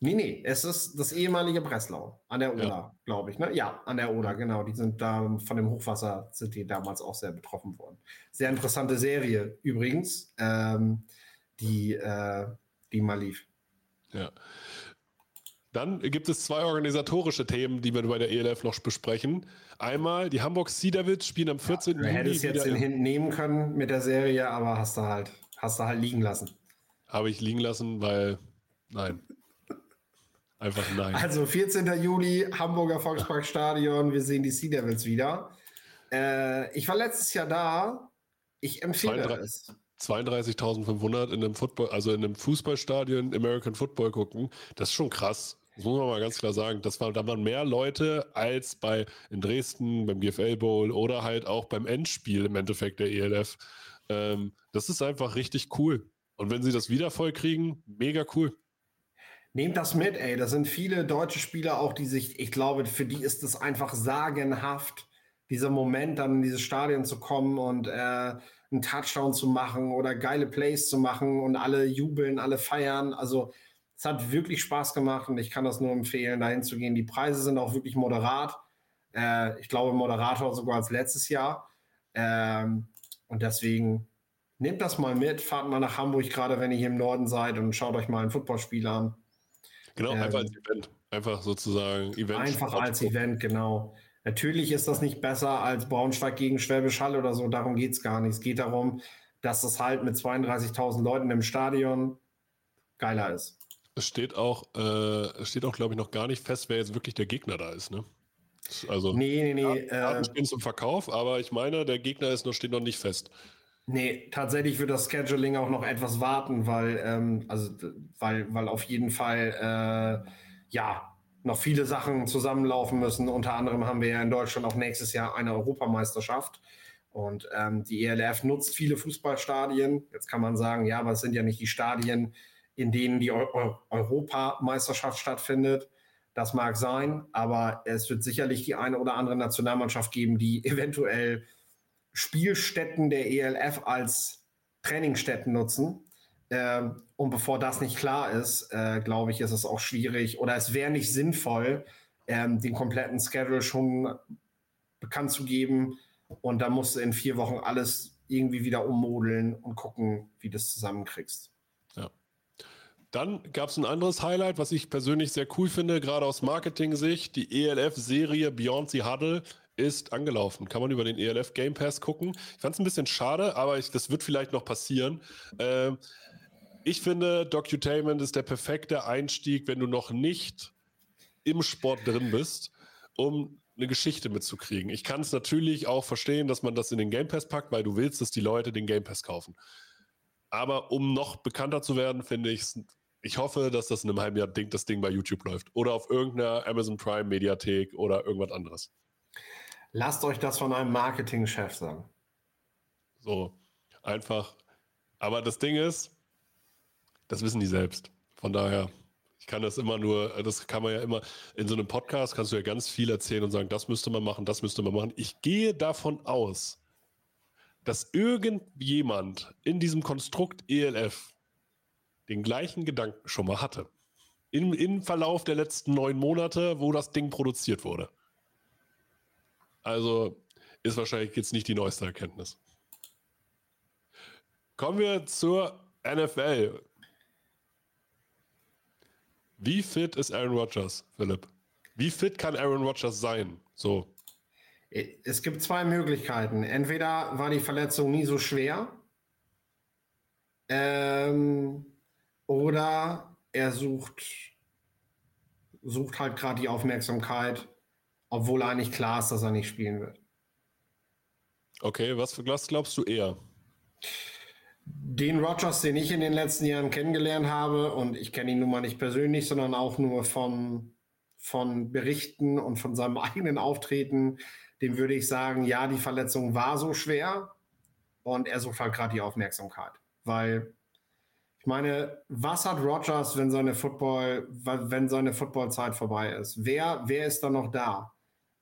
Nee, nee, es ist das ehemalige Breslau an der Oder, ja. glaube ich. Ne? Ja, an der Oder, genau. Die sind da von dem Hochwasser sind die damals auch sehr betroffen worden. Sehr interessante Serie übrigens, ähm, die, äh, die mal lief. Ja. Dann gibt es zwei organisatorische Themen, die wir bei der ELF noch besprechen. Einmal, die Hamburg Sea Devils spielen am 14. Ja, du Juni. hättest jetzt den hinten nehmen können mit der Serie, aber hast du halt, hast du halt liegen lassen. Habe ich liegen lassen, weil nein. Einfach nein. Also 14. Juli, Hamburger Volksparkstadion, wir sehen die Sea Devils wieder. Äh, ich war letztes Jahr da. Ich empfehle 32, es. 32.500 in einem Football, also in einem Fußballstadion American Football gucken, das ist schon krass. Das muss man mal ganz klar sagen. Das war, da waren mehr Leute als bei in Dresden, beim GFL Bowl oder halt auch beim Endspiel im Endeffekt der ELF. Ähm, das ist einfach richtig cool. Und wenn sie das wieder voll kriegen, mega cool. Nehmt das mit, ey. Da sind viele deutsche Spieler auch, die sich, ich glaube, für die ist es einfach sagenhaft, dieser Moment, dann in dieses Stadion zu kommen und äh, einen Touchdown zu machen oder geile Plays zu machen und alle jubeln, alle feiern. Also es hat wirklich Spaß gemacht und ich kann das nur empfehlen, dahin zu gehen. Die Preise sind auch wirklich moderat. Äh, ich glaube, moderator sogar als letztes Jahr. Ähm, und deswegen nehmt das mal mit, fahrt mal nach Hamburg, gerade wenn ihr hier im Norden seid und schaut euch mal ein Footballspiel an. Genau, ähm, einfach als Event. Einfach sozusagen Event. Einfach als Event, genau. Natürlich ist das nicht besser als Braunschweig gegen Schwäbisch Hall oder so. Darum geht es gar nicht. Es geht darum, dass das halt mit 32.000 Leuten im Stadion geiler ist. Es steht auch, äh, steht auch, glaube ich, noch gar nicht fest, wer jetzt wirklich der Gegner da ist. Ne? Also, nee, nee, nee. Karten äh, stehen zum Verkauf, aber ich meine, der Gegner ist noch, steht noch nicht fest. Nee, tatsächlich wird das Scheduling auch noch etwas warten, weil, ähm, also, weil, weil auf jeden Fall, äh, ja, noch viele Sachen zusammenlaufen müssen. Unter anderem haben wir ja in Deutschland auch nächstes Jahr eine Europameisterschaft. Und ähm, die ELF nutzt viele Fußballstadien. Jetzt kann man sagen, ja, aber es sind ja nicht die Stadien, in denen die Eu Europameisterschaft stattfindet. Das mag sein, aber es wird sicherlich die eine oder andere Nationalmannschaft geben, die eventuell Spielstätten der ELF als Trainingsstätten nutzen. Ähm, und bevor das nicht klar ist, äh, glaube ich, ist es auch schwierig oder es wäre nicht sinnvoll, ähm, den kompletten Schedule schon bekannt zu geben. Und da musst du in vier Wochen alles irgendwie wieder ummodeln und gucken, wie du das zusammenkriegst. Dann gab es ein anderes Highlight, was ich persönlich sehr cool finde, gerade aus Marketing-Sicht. Die ELF-Serie Beyond the Huddle ist angelaufen. Kann man über den ELF Game Pass gucken. Ich fand es ein bisschen schade, aber ich, das wird vielleicht noch passieren. Ähm, ich finde, Docutainment ist der perfekte Einstieg, wenn du noch nicht im Sport drin bist, um eine Geschichte mitzukriegen. Ich kann es natürlich auch verstehen, dass man das in den Game Pass packt, weil du willst, dass die Leute den Game Pass kaufen. Aber um noch bekannter zu werden, finde ich es, ich hoffe, dass das in einem halben Jahr Ding, das Ding bei YouTube läuft oder auf irgendeiner Amazon Prime Mediathek oder irgendwas anderes. Lasst euch das von einem Marketingchef sagen. So, einfach. Aber das Ding ist, das wissen die selbst. Von daher, ich kann das immer nur, das kann man ja immer, in so einem Podcast kannst du ja ganz viel erzählen und sagen, das müsste man machen, das müsste man machen. Ich gehe davon aus, dass irgendjemand in diesem Konstrukt ELF den gleichen Gedanken schon mal hatte. Im, Im Verlauf der letzten neun Monate, wo das Ding produziert wurde. Also ist wahrscheinlich jetzt nicht die neueste Erkenntnis. Kommen wir zur NFL. Wie fit ist Aaron Rodgers, Philipp? Wie fit kann Aaron Rodgers sein? So. Es gibt zwei Möglichkeiten. Entweder war die Verletzung nie so schwer, ähm, oder er sucht, sucht halt gerade die Aufmerksamkeit, obwohl eigentlich klar ist, dass er nicht spielen wird. Okay, was, was glaubst du eher? den Rogers, den ich in den letzten Jahren kennengelernt habe, und ich kenne ihn nun mal nicht persönlich, sondern auch nur von, von Berichten und von seinem eigenen Auftreten, dem würde ich sagen, ja, die Verletzung war so schwer und er sucht halt gerade die Aufmerksamkeit. Weil ich meine, was hat Rogers, wenn seine Football, wenn seine Footballzeit vorbei ist? Wer, wer ist da noch da?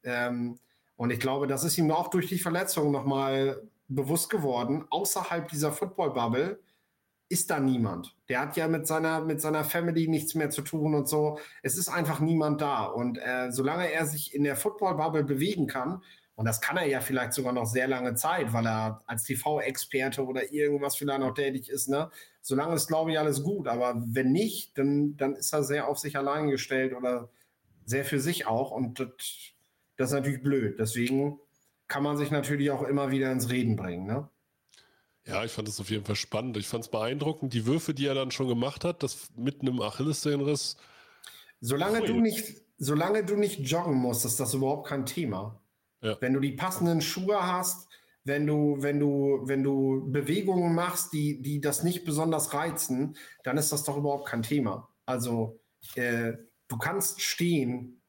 Ähm, und ich glaube, das ist ihm auch durch die Verletzung nochmal bewusst geworden, außerhalb dieser Football-Bubble ist da niemand. Der hat ja mit seiner, mit seiner Family nichts mehr zu tun und so. Es ist einfach niemand da. Und äh, solange er sich in der Football-Bubble bewegen kann, und das kann er ja vielleicht sogar noch sehr lange Zeit, weil er als TV-Experte oder irgendwas vielleicht noch tätig ist, ne? Solange ist, glaube ich, alles gut. Aber wenn nicht, dann, dann ist er sehr auf sich allein gestellt oder sehr für sich auch. Und das, das ist natürlich blöd. Deswegen kann man sich natürlich auch immer wieder ins Reden bringen. Ne? Ja, ich fand das auf jeden Fall spannend. Ich fand es beeindruckend, die Würfe, die er dann schon gemacht hat, das mit einem Achillessehnenriss. Solange du nicht, solange du nicht joggen musst, ist das überhaupt kein Thema. Ja. Wenn du die passenden Schuhe hast, wenn du, wenn du, wenn du Bewegungen machst, die, die das nicht besonders reizen, dann ist das doch überhaupt kein Thema. Also äh, du kannst stehen,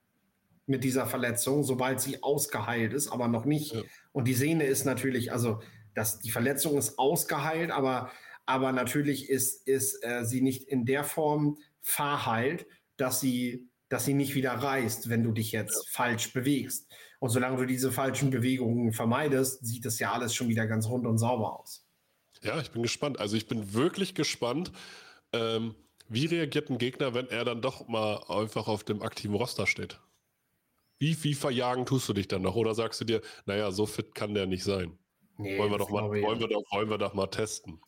mit dieser Verletzung, sobald sie ausgeheilt ist, aber noch nicht. Ja. Und die Sehne ist natürlich, also das, die Verletzung ist ausgeheilt, aber, aber natürlich ist, ist äh, sie nicht in der Form verheilt, dass sie, dass sie nicht wieder reißt, wenn du dich jetzt falsch bewegst. Und solange du diese falschen Bewegungen vermeidest, sieht das ja alles schon wieder ganz rund und sauber aus. Ja, ich bin gespannt. Also ich bin wirklich gespannt. Ähm, wie reagiert ein Gegner, wenn er dann doch mal einfach auf dem aktiven Roster steht? Wie, wie verjagen tust du dich dann noch? Oder sagst du dir, naja, so fit kann der nicht sein? Nee, wollen, wir doch mal, wollen, wir doch, wollen wir doch mal testen?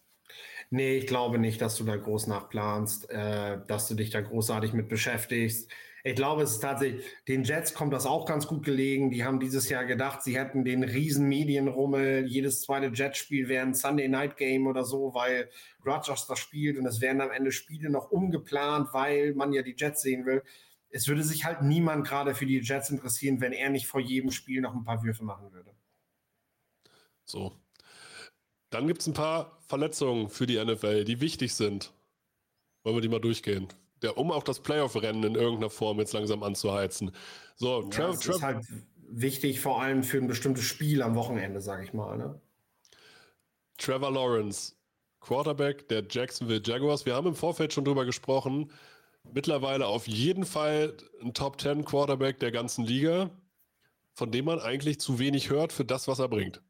Nee, ich glaube nicht, dass du da groß nachplanst, äh, dass du dich da großartig mit beschäftigst. Ich glaube, es ist tatsächlich, den Jets kommt das auch ganz gut gelegen. Die haben dieses Jahr gedacht, sie hätten den riesen Medienrummel. Jedes zweite Jets-Spiel wäre ein Sunday Night Game oder so, weil Rodgers das spielt und es werden am Ende Spiele noch umgeplant, weil man ja die Jets sehen will. Es würde sich halt niemand gerade für die Jets interessieren, wenn er nicht vor jedem Spiel noch ein paar Würfe machen würde. So. Dann gibt es ein paar Verletzungen für die NFL, die wichtig sind. Wollen wir die mal durchgehen? Der, um auch das Playoff-Rennen in irgendeiner Form jetzt langsam anzuheizen. So, ja, Trav, das Trav ist halt wichtig, vor allem für ein bestimmtes Spiel am Wochenende, sage ich mal. Ne? Trevor Lawrence, Quarterback der Jacksonville Jaguars. Wir haben im Vorfeld schon drüber gesprochen. Mittlerweile auf jeden Fall ein Top 10 Quarterback der ganzen Liga, von dem man eigentlich zu wenig hört für das, was er bringt.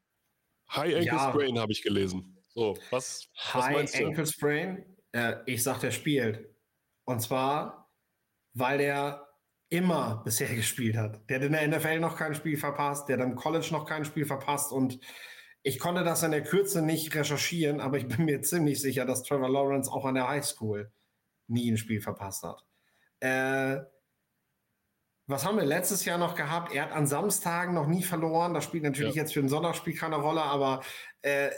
High Ankle ja. Sprain habe ich gelesen. So, was, High was Ankle Sprain? Äh, ich sag, der spielt. Und zwar, weil der immer bisher gespielt hat. Der hat in der NFL noch kein Spiel verpasst, der hat im College noch kein Spiel verpasst und ich konnte das in der Kürze nicht recherchieren, aber ich bin mir ziemlich sicher, dass Trevor Lawrence auch an der High School nie ein Spiel verpasst hat. Äh, was haben wir letztes Jahr noch gehabt? Er hat an Samstagen noch nie verloren. Das spielt natürlich ja. jetzt für ein Sonntagsspiel keine Rolle, aber äh,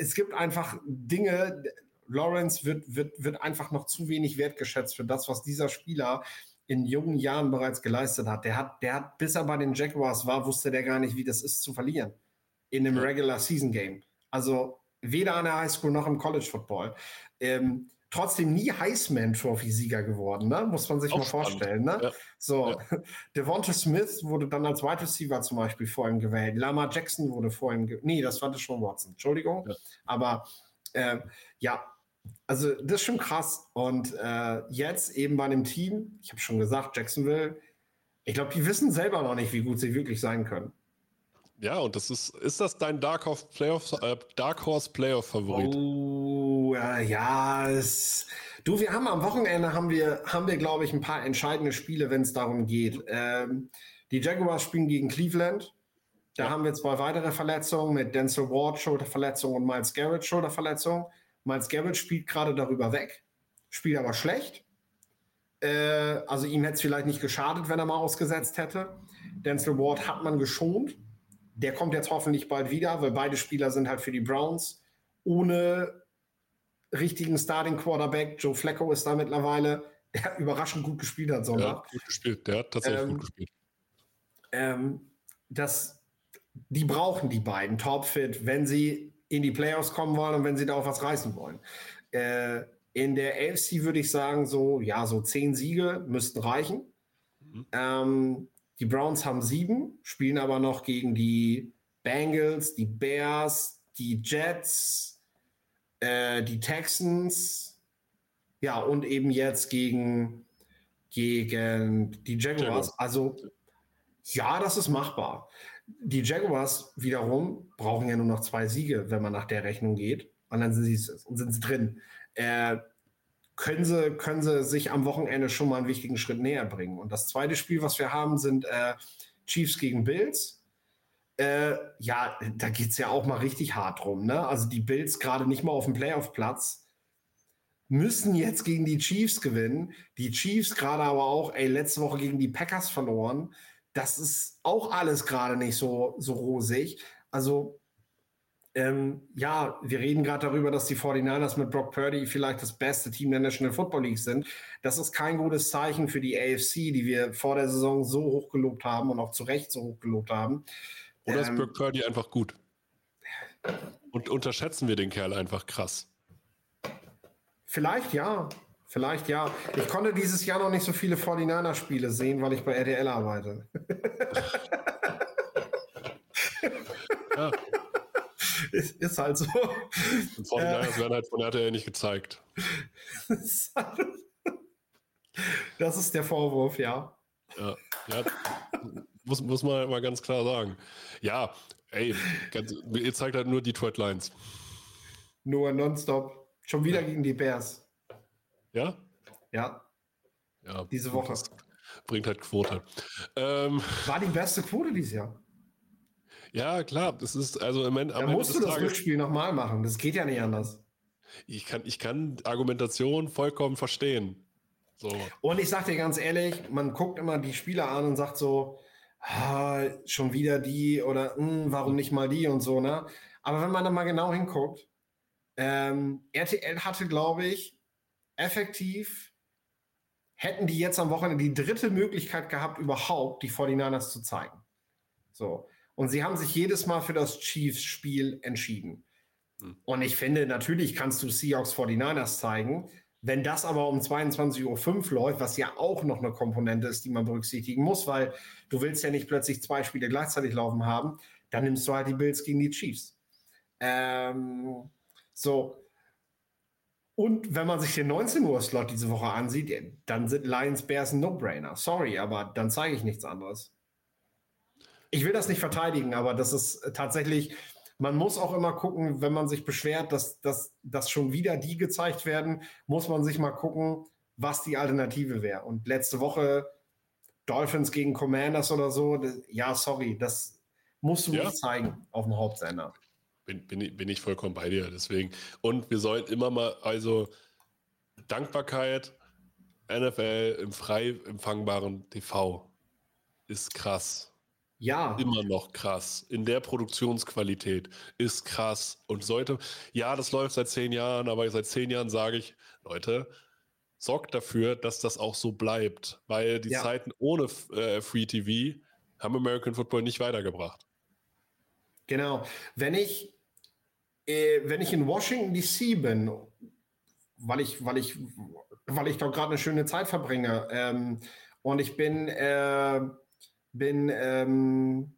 es gibt einfach Dinge, Lawrence wird, wird, wird einfach noch zu wenig wertgeschätzt für das, was dieser Spieler in jungen Jahren bereits geleistet hat. Der hat, der hat, bis er bei den Jaguars war, wusste der gar nicht, wie das ist zu verlieren in einem Regular Season Game. Also weder an der Highschool noch im College Football. Ähm, trotzdem nie Heisman Trophy Sieger geworden, ne? muss man sich Auch mal vorstellen. Ne? Ja. So, ja. Devonta Smith wurde dann als Wide Receiver zum Beispiel vor ihm gewählt. Lama Jackson wurde vor ihm gewählt. Nee, das war das schon Watson. Entschuldigung. Ja. Aber äh, ja, also das ist schon krass. Und äh, jetzt eben bei einem Team, ich habe schon gesagt, Jacksonville, ich glaube, die wissen selber noch nicht, wie gut sie wirklich sein können. Ja, und das ist, ist das dein Dark Horse Playoff, äh, Dark Horse Playoff Favorit? Oh, ja, ja es, du, wir haben am Wochenende haben wir, haben wir, glaube ich, ein paar entscheidende Spiele, wenn es darum geht. Ähm, die Jaguars spielen gegen Cleveland. Da ja. haben wir zwei weitere Verletzungen mit Denzel Ward Schulterverletzung und Miles Garrett Schulterverletzung. Miles Garrett spielt gerade darüber weg, spielt aber schlecht. Äh, also ihm hätte es vielleicht nicht geschadet, wenn er mal ausgesetzt hätte. Denzel Ward hat man geschont. Der kommt jetzt hoffentlich bald wieder, weil beide Spieler sind halt für die Browns ohne richtigen Starting Quarterback. Joe Flacco ist da mittlerweile, der überraschend gut gespielt hat, Sonntag. Ja, gut gespielt, der hat tatsächlich ähm, gut gespielt. Ähm, das, die brauchen die beiden Topfit, wenn sie in die Playoffs kommen wollen und wenn sie da auch was reißen wollen. Äh, in der AFC würde ich sagen, so, ja, so zehn Siege müssten reichen. Mhm. Ähm, die Browns haben sieben, spielen aber noch gegen die Bengals, die Bears, die Jets, äh, die Texans, ja, und eben jetzt gegen, gegen die Jaguars. Also, ja, das ist machbar. Die Jaguars wiederum brauchen ja nur noch zwei Siege, wenn man nach der Rechnung geht. Und dann sind sie, sind sie drin. Äh, können, sie, können sie sich am Wochenende schon mal einen wichtigen Schritt näher bringen. Und das zweite Spiel, was wir haben, sind äh, Chiefs gegen Bills. Äh, ja, da geht es ja auch mal richtig hart drum. Ne? Also die Bills gerade nicht mal auf dem Playoff-Platz müssen jetzt gegen die Chiefs gewinnen. Die Chiefs gerade aber auch, ey, letzte Woche gegen die Packers verloren das ist auch alles gerade nicht so, so rosig. Also, ähm, ja, wir reden gerade darüber, dass die 49ers mit Brock Purdy vielleicht das beste Team der National Football League sind. Das ist kein gutes Zeichen für die AFC, die wir vor der Saison so hoch gelobt haben und auch zu Recht so hoch gelobt haben. Oder ist ähm, Brock Purdy einfach gut? Und unterschätzen wir den Kerl einfach krass? Vielleicht ja. Vielleicht ja. Ich konnte dieses Jahr noch nicht so viele 49er-Spiele sehen, weil ich bei RTL arbeite. ja. ist, ist, halt so. Und 49ers äh, werden halt von RTL nicht gezeigt. das ist der Vorwurf, ja. Ja, ja muss, muss man mal ganz klar sagen. Ja, ey, ganz, ihr zeigt halt nur Detroit Lions. Nur nonstop. Schon wieder ja. gegen die Bears. Ja? Ja. Ja. Diese Woche. bringt halt Quote. Ähm, War die beste Quote dieses Jahr. Ja, klar. Das ist also im Moment. Da musst du das Tages, Rückspiel nochmal machen. Das geht ja nicht anders. Ich kann, ich kann Argumentation vollkommen verstehen. So. Und ich sag dir ganz ehrlich, man guckt immer die Spieler an und sagt so, ah, schon wieder die oder hm, warum nicht mal die und so, ne? Aber wenn man da mal genau hinguckt, ähm, RTL hatte, glaube ich, effektiv hätten die jetzt am Wochenende die dritte Möglichkeit gehabt, überhaupt die 49ers zu zeigen. So. Und sie haben sich jedes Mal für das Chiefs-Spiel entschieden. Hm. Und ich finde, natürlich kannst du Seahawks 49ers zeigen. Wenn das aber um 22.05 Uhr läuft, was ja auch noch eine Komponente ist, die man berücksichtigen muss, weil du willst ja nicht plötzlich zwei Spiele gleichzeitig laufen haben, dann nimmst du halt die Bills gegen die Chiefs. Ähm, so. Und wenn man sich den 19 Uhr Slot diese Woche ansieht, dann sind Lions Bears ein No-Brainer. Sorry, aber dann zeige ich nichts anderes. Ich will das nicht verteidigen, aber das ist tatsächlich, man muss auch immer gucken, wenn man sich beschwert, dass, dass, dass schon wieder die gezeigt werden, muss man sich mal gucken, was die Alternative wäre. Und letzte Woche Dolphins gegen Commanders oder so, das, ja, sorry, das musst du ja. nicht zeigen auf dem Hauptsender. Bin, bin, ich, bin ich vollkommen bei dir. Deswegen. Und wir sollten immer mal, also Dankbarkeit, NFL im frei empfangbaren TV ist krass. Ja. Immer noch krass. In der Produktionsqualität ist krass. Und sollte, ja, das läuft seit zehn Jahren, aber seit zehn Jahren sage ich, Leute, sorgt dafür, dass das auch so bleibt. Weil die ja. Zeiten ohne äh, Free TV haben American Football nicht weitergebracht. Genau. Wenn ich, äh, wenn ich in Washington DC bin, weil ich, weil ich, weil ich dort gerade eine schöne Zeit verbringe, ähm, und ich bin äh, bin, ähm,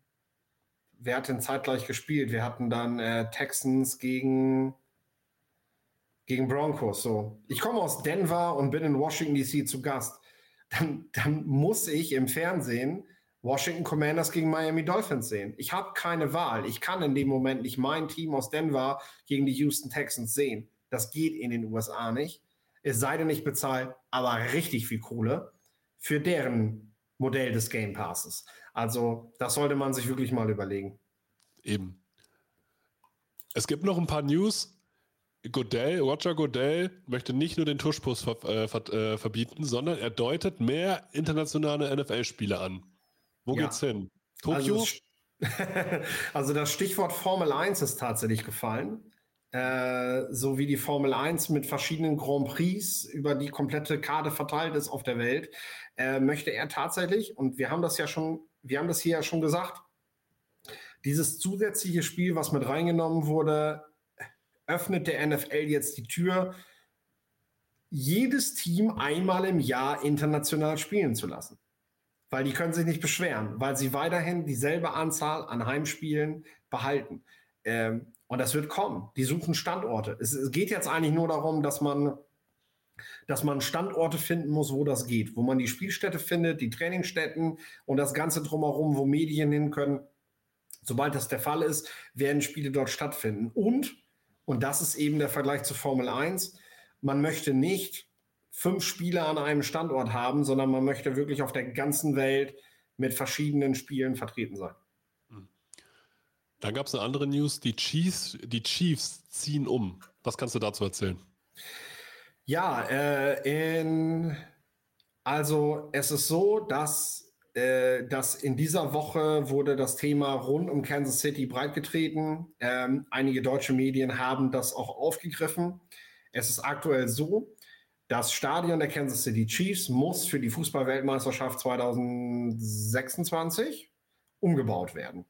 wer hat denn zeitgleich gespielt? Wir hatten dann äh, Texans gegen, gegen Broncos. So. Ich komme aus Denver und bin in Washington DC zu Gast. Dann, dann muss ich im Fernsehen Washington Commanders gegen Miami Dolphins sehen. Ich habe keine Wahl. Ich kann in dem Moment nicht mein Team aus Denver gegen die Houston Texans sehen. Das geht in den USA nicht. Es sei denn, ich bezahle aber richtig viel Kohle für deren Modell des Game Passes. Also das sollte man sich wirklich mal überlegen. Eben. Es gibt noch ein paar News. Godell, Roger Godell möchte nicht nur den Tuschbus ver, äh, ver, äh, verbieten, sondern er deutet mehr internationale NFL-Spiele an. Wo ja. geht's hin? Tokio? Also, also das Stichwort Formel 1 ist tatsächlich gefallen. Äh, so wie die Formel 1 mit verschiedenen Grand Prix über die komplette Karte verteilt ist auf der Welt, äh, möchte er tatsächlich, und wir haben das ja schon, wir haben das hier ja schon gesagt, dieses zusätzliche Spiel, was mit reingenommen wurde, öffnet der NFL jetzt die Tür, jedes Team einmal im Jahr international spielen zu lassen. Weil die können sich nicht beschweren, weil sie weiterhin dieselbe Anzahl an Heimspielen behalten. Ähm, und das wird kommen. Die suchen Standorte. Es, es, geht jetzt eigentlich nur darum, dass man, dass man Standorte finden muss, wo das geht, wo man die Spielstätte findet, die Trainingsstätten und das Ganze drumherum, wo Medien hin können. Sobald das der Fall ist, werden Spiele dort stattfinden. Und, und das ist eben der Vergleich zu Formel 1, man möchte nicht fünf Spiele an einem Standort haben, sondern man möchte wirklich auf der ganzen Welt mit verschiedenen Spielen vertreten sein. Dann gab es eine andere News, die Chiefs, die Chiefs ziehen um. Was kannst du dazu erzählen? Ja, äh, in, also es ist so, dass, äh, dass in dieser Woche wurde das Thema rund um Kansas City breitgetreten. Ähm, einige deutsche Medien haben das auch aufgegriffen. Es ist aktuell so, das Stadion der Kansas City Chiefs muss für die Fußballweltmeisterschaft 2026 umgebaut werden.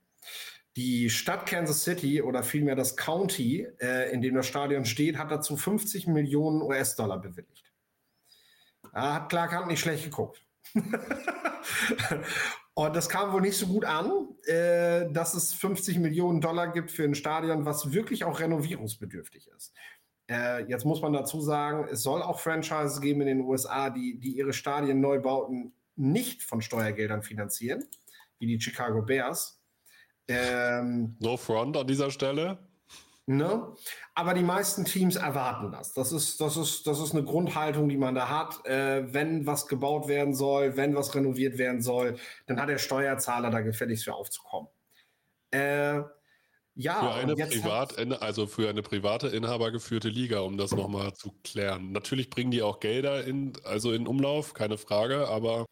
Die Stadt Kansas City oder vielmehr das County, äh, in dem das Stadion steht, hat dazu 50 Millionen US-Dollar bewilligt. Da hat Clark Hunt nicht schlecht geguckt. Und das kam wohl nicht so gut an, äh, dass es 50 Millionen Dollar gibt für ein Stadion, was wirklich auch renovierungsbedürftig ist. Äh, jetzt muss man dazu sagen, es soll auch Franchises geben in den USA, die, die ihre Stadienneubauten nicht von Steuergeldern finanzieren, wie die Chicago Bears. Ähm, no front an dieser Stelle. Ne? Aber die meisten Teams erwarten das. Das ist, das ist, das ist eine Grundhaltung, die man da hat. Äh, wenn was gebaut werden soll, wenn was renoviert werden soll, dann hat der Steuerzahler da gefälligst für aufzukommen. Äh, Ja, für eine Privat, also für eine private inhabergeführte Liga, um das nochmal zu klären. Natürlich bringen die auch Gelder in, also in Umlauf, keine Frage, aber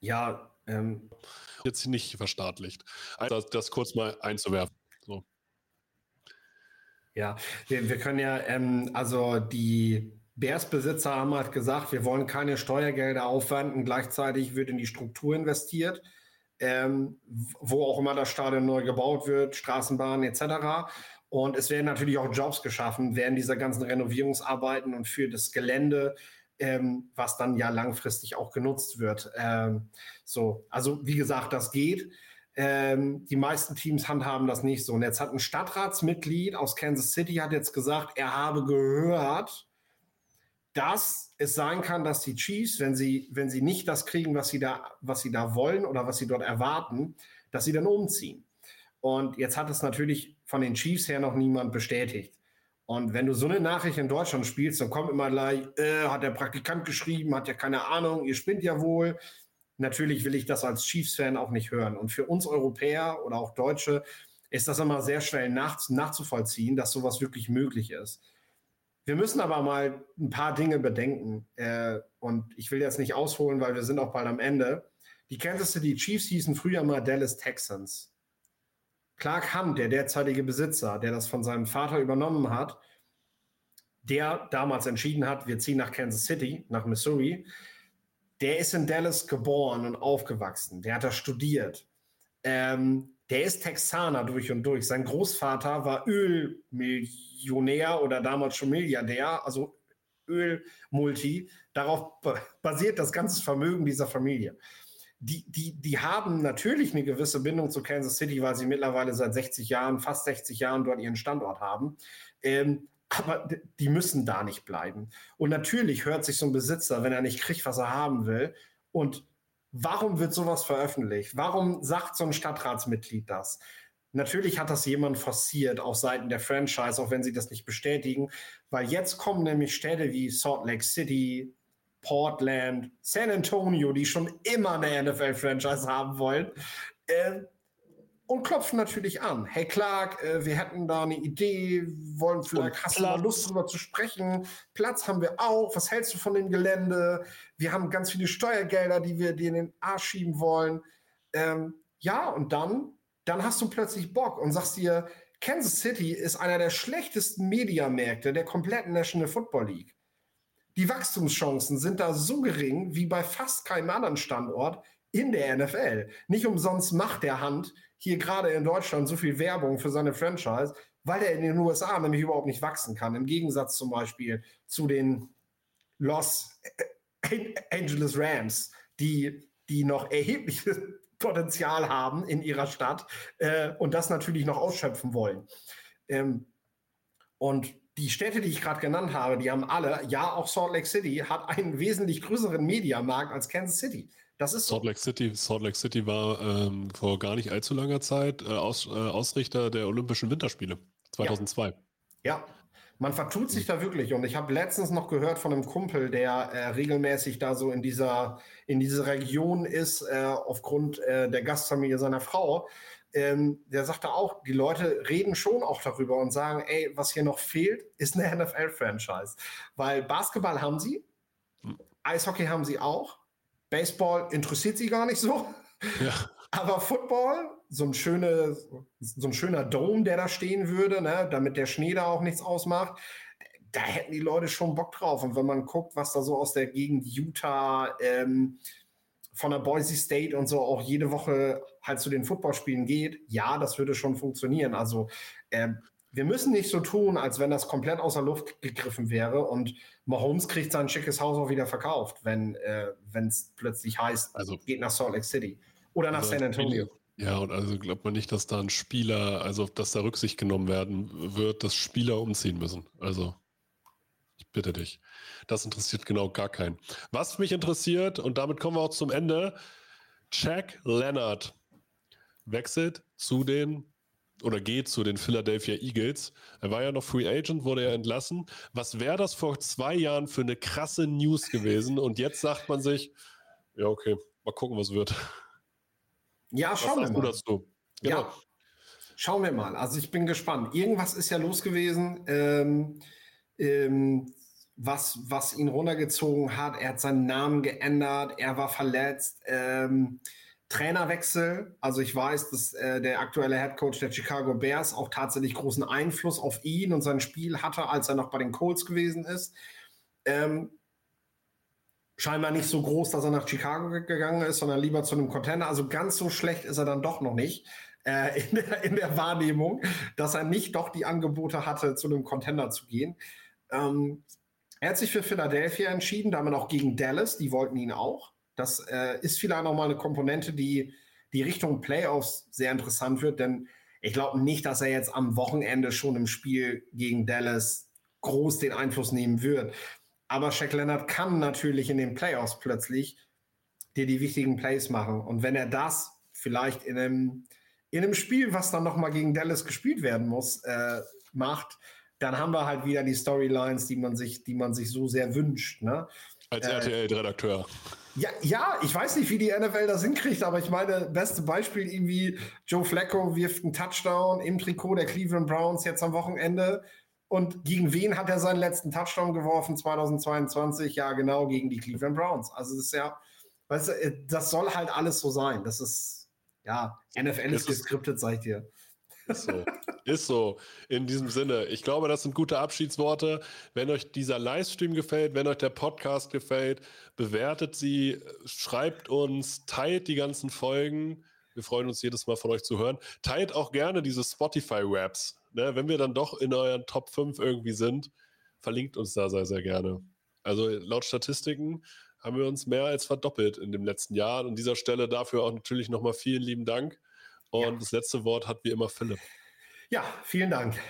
ja, ähm, jetzt nicht verstaatlicht. Also das, das kurz mal einzuwerfen. So. Ja, wir, wir können ja, ähm, also die Bears-Besitzer haben halt gesagt, wir wollen keine Steuergelder aufwenden, gleichzeitig wird in die Struktur investiert ähm, wo auch immer das Stadion neu gebaut wird, Straßenbahnen etc. Und es werden natürlich auch Jobs geschaffen während dieser ganzen Renovierungsarbeiten und für das Gelände, ähm, was dann ja langfristig auch genutzt wird. Ähm, so, also wie gesagt, das geht. Ähm, die meisten Teams handhaben das nicht so. Und jetzt hat ein Stadtratsmitglied aus Kansas City hat jetzt gesagt, er habe gehört, dass es sein kann, dass die Chiefs, wenn sie, wenn sie nicht das kriegen, was sie da, was sie da wollen oder was sie dort erwarten, dass sie dann umziehen. Und jetzt hat es natürlich von den Chiefs her noch niemand bestätigt. Und wenn du so eine Nachricht in Deutschland spielst, dann kommt immer gleich, äh, hat der Praktikant geschrieben, hat ja keine Ahnung, ihr spinnt ja wohl. Natürlich will ich das als Chiefs-Fan auch nicht hören. Und für uns Europäer oder auch Deutsche ist das immer sehr schnell nach, nachzuvollziehen, dass sowas wirklich möglich ist. Wir müssen aber mal ein paar Dinge bedenken. Äh, und ich will jetzt nicht ausholen, weil wir sind auch bald am Ende. Die Kansas City Chiefs hießen früher mal Dallas Texans. Clark Hunt, der derzeitige Besitzer, der das von seinem Vater übernommen hat, der damals entschieden hat, wir ziehen nach Kansas City, nach Missouri, der ist in Dallas geboren und aufgewachsen. Der hat da studiert. Ähm, der ist Texaner durch und durch. Sein Großvater war Ölmillionär oder damals schon Milliardär, also Ölmulti. Darauf basiert das ganze Vermögen dieser Familie. Die, die, die haben natürlich eine gewisse Bindung zu Kansas City, weil sie mittlerweile seit 60 Jahren, fast 60 Jahren dort ihren Standort haben. Ähm, aber die müssen da nicht bleiben. Und natürlich hört sich so ein Besitzer, wenn er nicht kriegt, was er haben will, und Warum wird sowas veröffentlicht? Warum sagt so ein Stadtratsmitglied das? Natürlich hat das jemand forciert auf Seiten der Franchise, auch wenn sie das nicht bestätigen, weil jetzt kommen nämlich Städte wie Salt Lake City, Portland, San Antonio, die schon immer eine NFL-Franchise haben wollen, äh, und klopfen natürlich an. Hey Clark, äh, wir hätten da eine Idee, wollen vielleicht, hast du mal Lust darüber zu sprechen? Platz haben wir auch. Was hältst du von dem Gelände? Wir haben ganz viele Steuergelder, die wir dir in den Arsch schieben wollen. Ähm, ja, und dann, dann hast du plötzlich Bock und sagst dir, Kansas City ist einer der schlechtesten Mediamärkte der kompletten National Football League. Die Wachstumschancen sind da so gering wie bei fast keinem anderen Standort in der NFL. Nicht umsonst macht der Hand hier gerade in Deutschland so viel Werbung für seine Franchise, weil er in den USA nämlich überhaupt nicht wachsen kann. Im Gegensatz zum Beispiel zu den Los Angeles Rams, die, die noch erhebliches Potenzial haben in ihrer Stadt äh, und das natürlich noch ausschöpfen wollen. Ähm, und die Städte, die ich gerade genannt habe, die haben alle, ja, auch Salt Lake City hat einen wesentlich größeren Mediamarkt als Kansas City. Das ist Salt Lake City. Salt Lake City war ähm, vor gar nicht allzu langer Zeit äh, Aus, äh, Ausrichter der Olympischen Winterspiele 2002. Ja. ja. Man vertut sich da wirklich. Und ich habe letztens noch gehört von einem Kumpel, der äh, regelmäßig da so in dieser, in dieser Region ist, äh, aufgrund äh, der Gastfamilie seiner Frau. Ähm, der sagte auch, die Leute reden schon auch darüber und sagen, ey, was hier noch fehlt, ist eine NFL-Franchise. Weil Basketball haben sie, hm. Eishockey haben sie auch, Baseball interessiert sie gar nicht so. Ja. Aber Football, so ein, schöne, so ein schöner Dome, der da stehen würde, ne, damit der Schnee da auch nichts ausmacht, da hätten die Leute schon Bock drauf. Und wenn man guckt, was da so aus der Gegend Utah, ähm, von der Boise State und so auch jede Woche halt zu den Footballspielen geht, ja, das würde schon funktionieren. Also ähm, wir müssen nicht so tun, als wenn das komplett außer Luft gegriffen wäre und Mahomes kriegt sein schickes Haus auch wieder verkauft, wenn äh, es plötzlich heißt, also, geht nach Salt Lake City oder nach also San Antonio. Ja, und also glaubt man nicht, dass da ein Spieler, also dass da Rücksicht genommen werden wird, dass Spieler umziehen müssen. Also, ich bitte dich. Das interessiert genau gar keinen. Was mich interessiert, und damit kommen wir auch zum Ende, Jack Leonard wechselt zu den oder geht zu den Philadelphia Eagles. Er war ja noch Free Agent, wurde er entlassen. Was wäre das vor zwei Jahren für eine krasse News gewesen? Und jetzt sagt man sich, ja, okay, mal gucken, was wird. Ja, schauen wir mal. dazu? Genau. Ja. Schauen wir mal. Also ich bin gespannt. Irgendwas ist ja los gewesen, ähm, ähm, was, was ihn runtergezogen hat. Er hat seinen Namen geändert, er war verletzt. Ähm, Trainerwechsel. Also ich weiß, dass äh, der aktuelle Head Coach der Chicago Bears auch tatsächlich großen Einfluss auf ihn und sein Spiel hatte, als er noch bei den Colts gewesen ist. Ähm, scheinbar nicht so groß, dass er nach Chicago gegangen ist, sondern lieber zu einem Contender. Also ganz so schlecht ist er dann doch noch nicht äh, in, der, in, der, Wahrnehmung, dass er nicht doch die Angebote hatte, zu einem Contender zu gehen. Ähm, er hat sich für Philadelphia entschieden, damit auch gegen Dallas, die wollten ihn auch. Das äh, ist vielleicht noch mal eine Komponente, die die Richtung Playoffs sehr interessant wird, denn ich glaube nicht, dass er jetzt am Wochenende schon im Spiel gegen Dallas groß den Einfluss nehmen wird. Aber Shaq Leonard kann natürlich in den Playoffs plötzlich dir die wichtigen Plays machen. Und wenn er das vielleicht in einem, in einem Spiel, was dann noch mal gegen Dallas gespielt werden muss, äh, macht, dann haben wir halt wieder die Storylines, die man sich, die man sich so sehr wünscht. Ne? Als äh, RTL-Redakteur. Ja, ja, ich weiß nicht, wie die NFL das hinkriegt, aber ich meine, beste Beispiel irgendwie, Joe Flacco wirft einen Touchdown im Trikot der Cleveland Browns jetzt am Wochenende. Und gegen wen hat er seinen letzten Touchdown geworfen 2022? Ja, genau, gegen die Cleveland Browns. Also das ist ja, weißt du, äh, das soll halt alles so sein. Das ist, ja, NFL ist geskriptet, sag ich dir. Ist so. Ist so. In diesem Sinne. Ich glaube, das sind gute Abschiedsworte. Wenn euch dieser Livestream gefällt, wenn euch der Podcast gefällt, bewertet sie, schreibt uns, teilt die ganzen Folgen. Wir freuen uns jedes Mal von euch zu hören. Teilt auch gerne diese Spotify-Raps. Ne? Wenn wir dann doch in euren Top 5 irgendwie sind, verlinkt uns da sehr, sehr gerne. Also laut Statistiken haben wir uns mehr als verdoppelt in dem letzten Jahr. An dieser Stelle dafür auch natürlich nochmal vielen lieben Dank. Und ja. das letzte Wort hat wie immer Philipp. Ja, vielen Dank.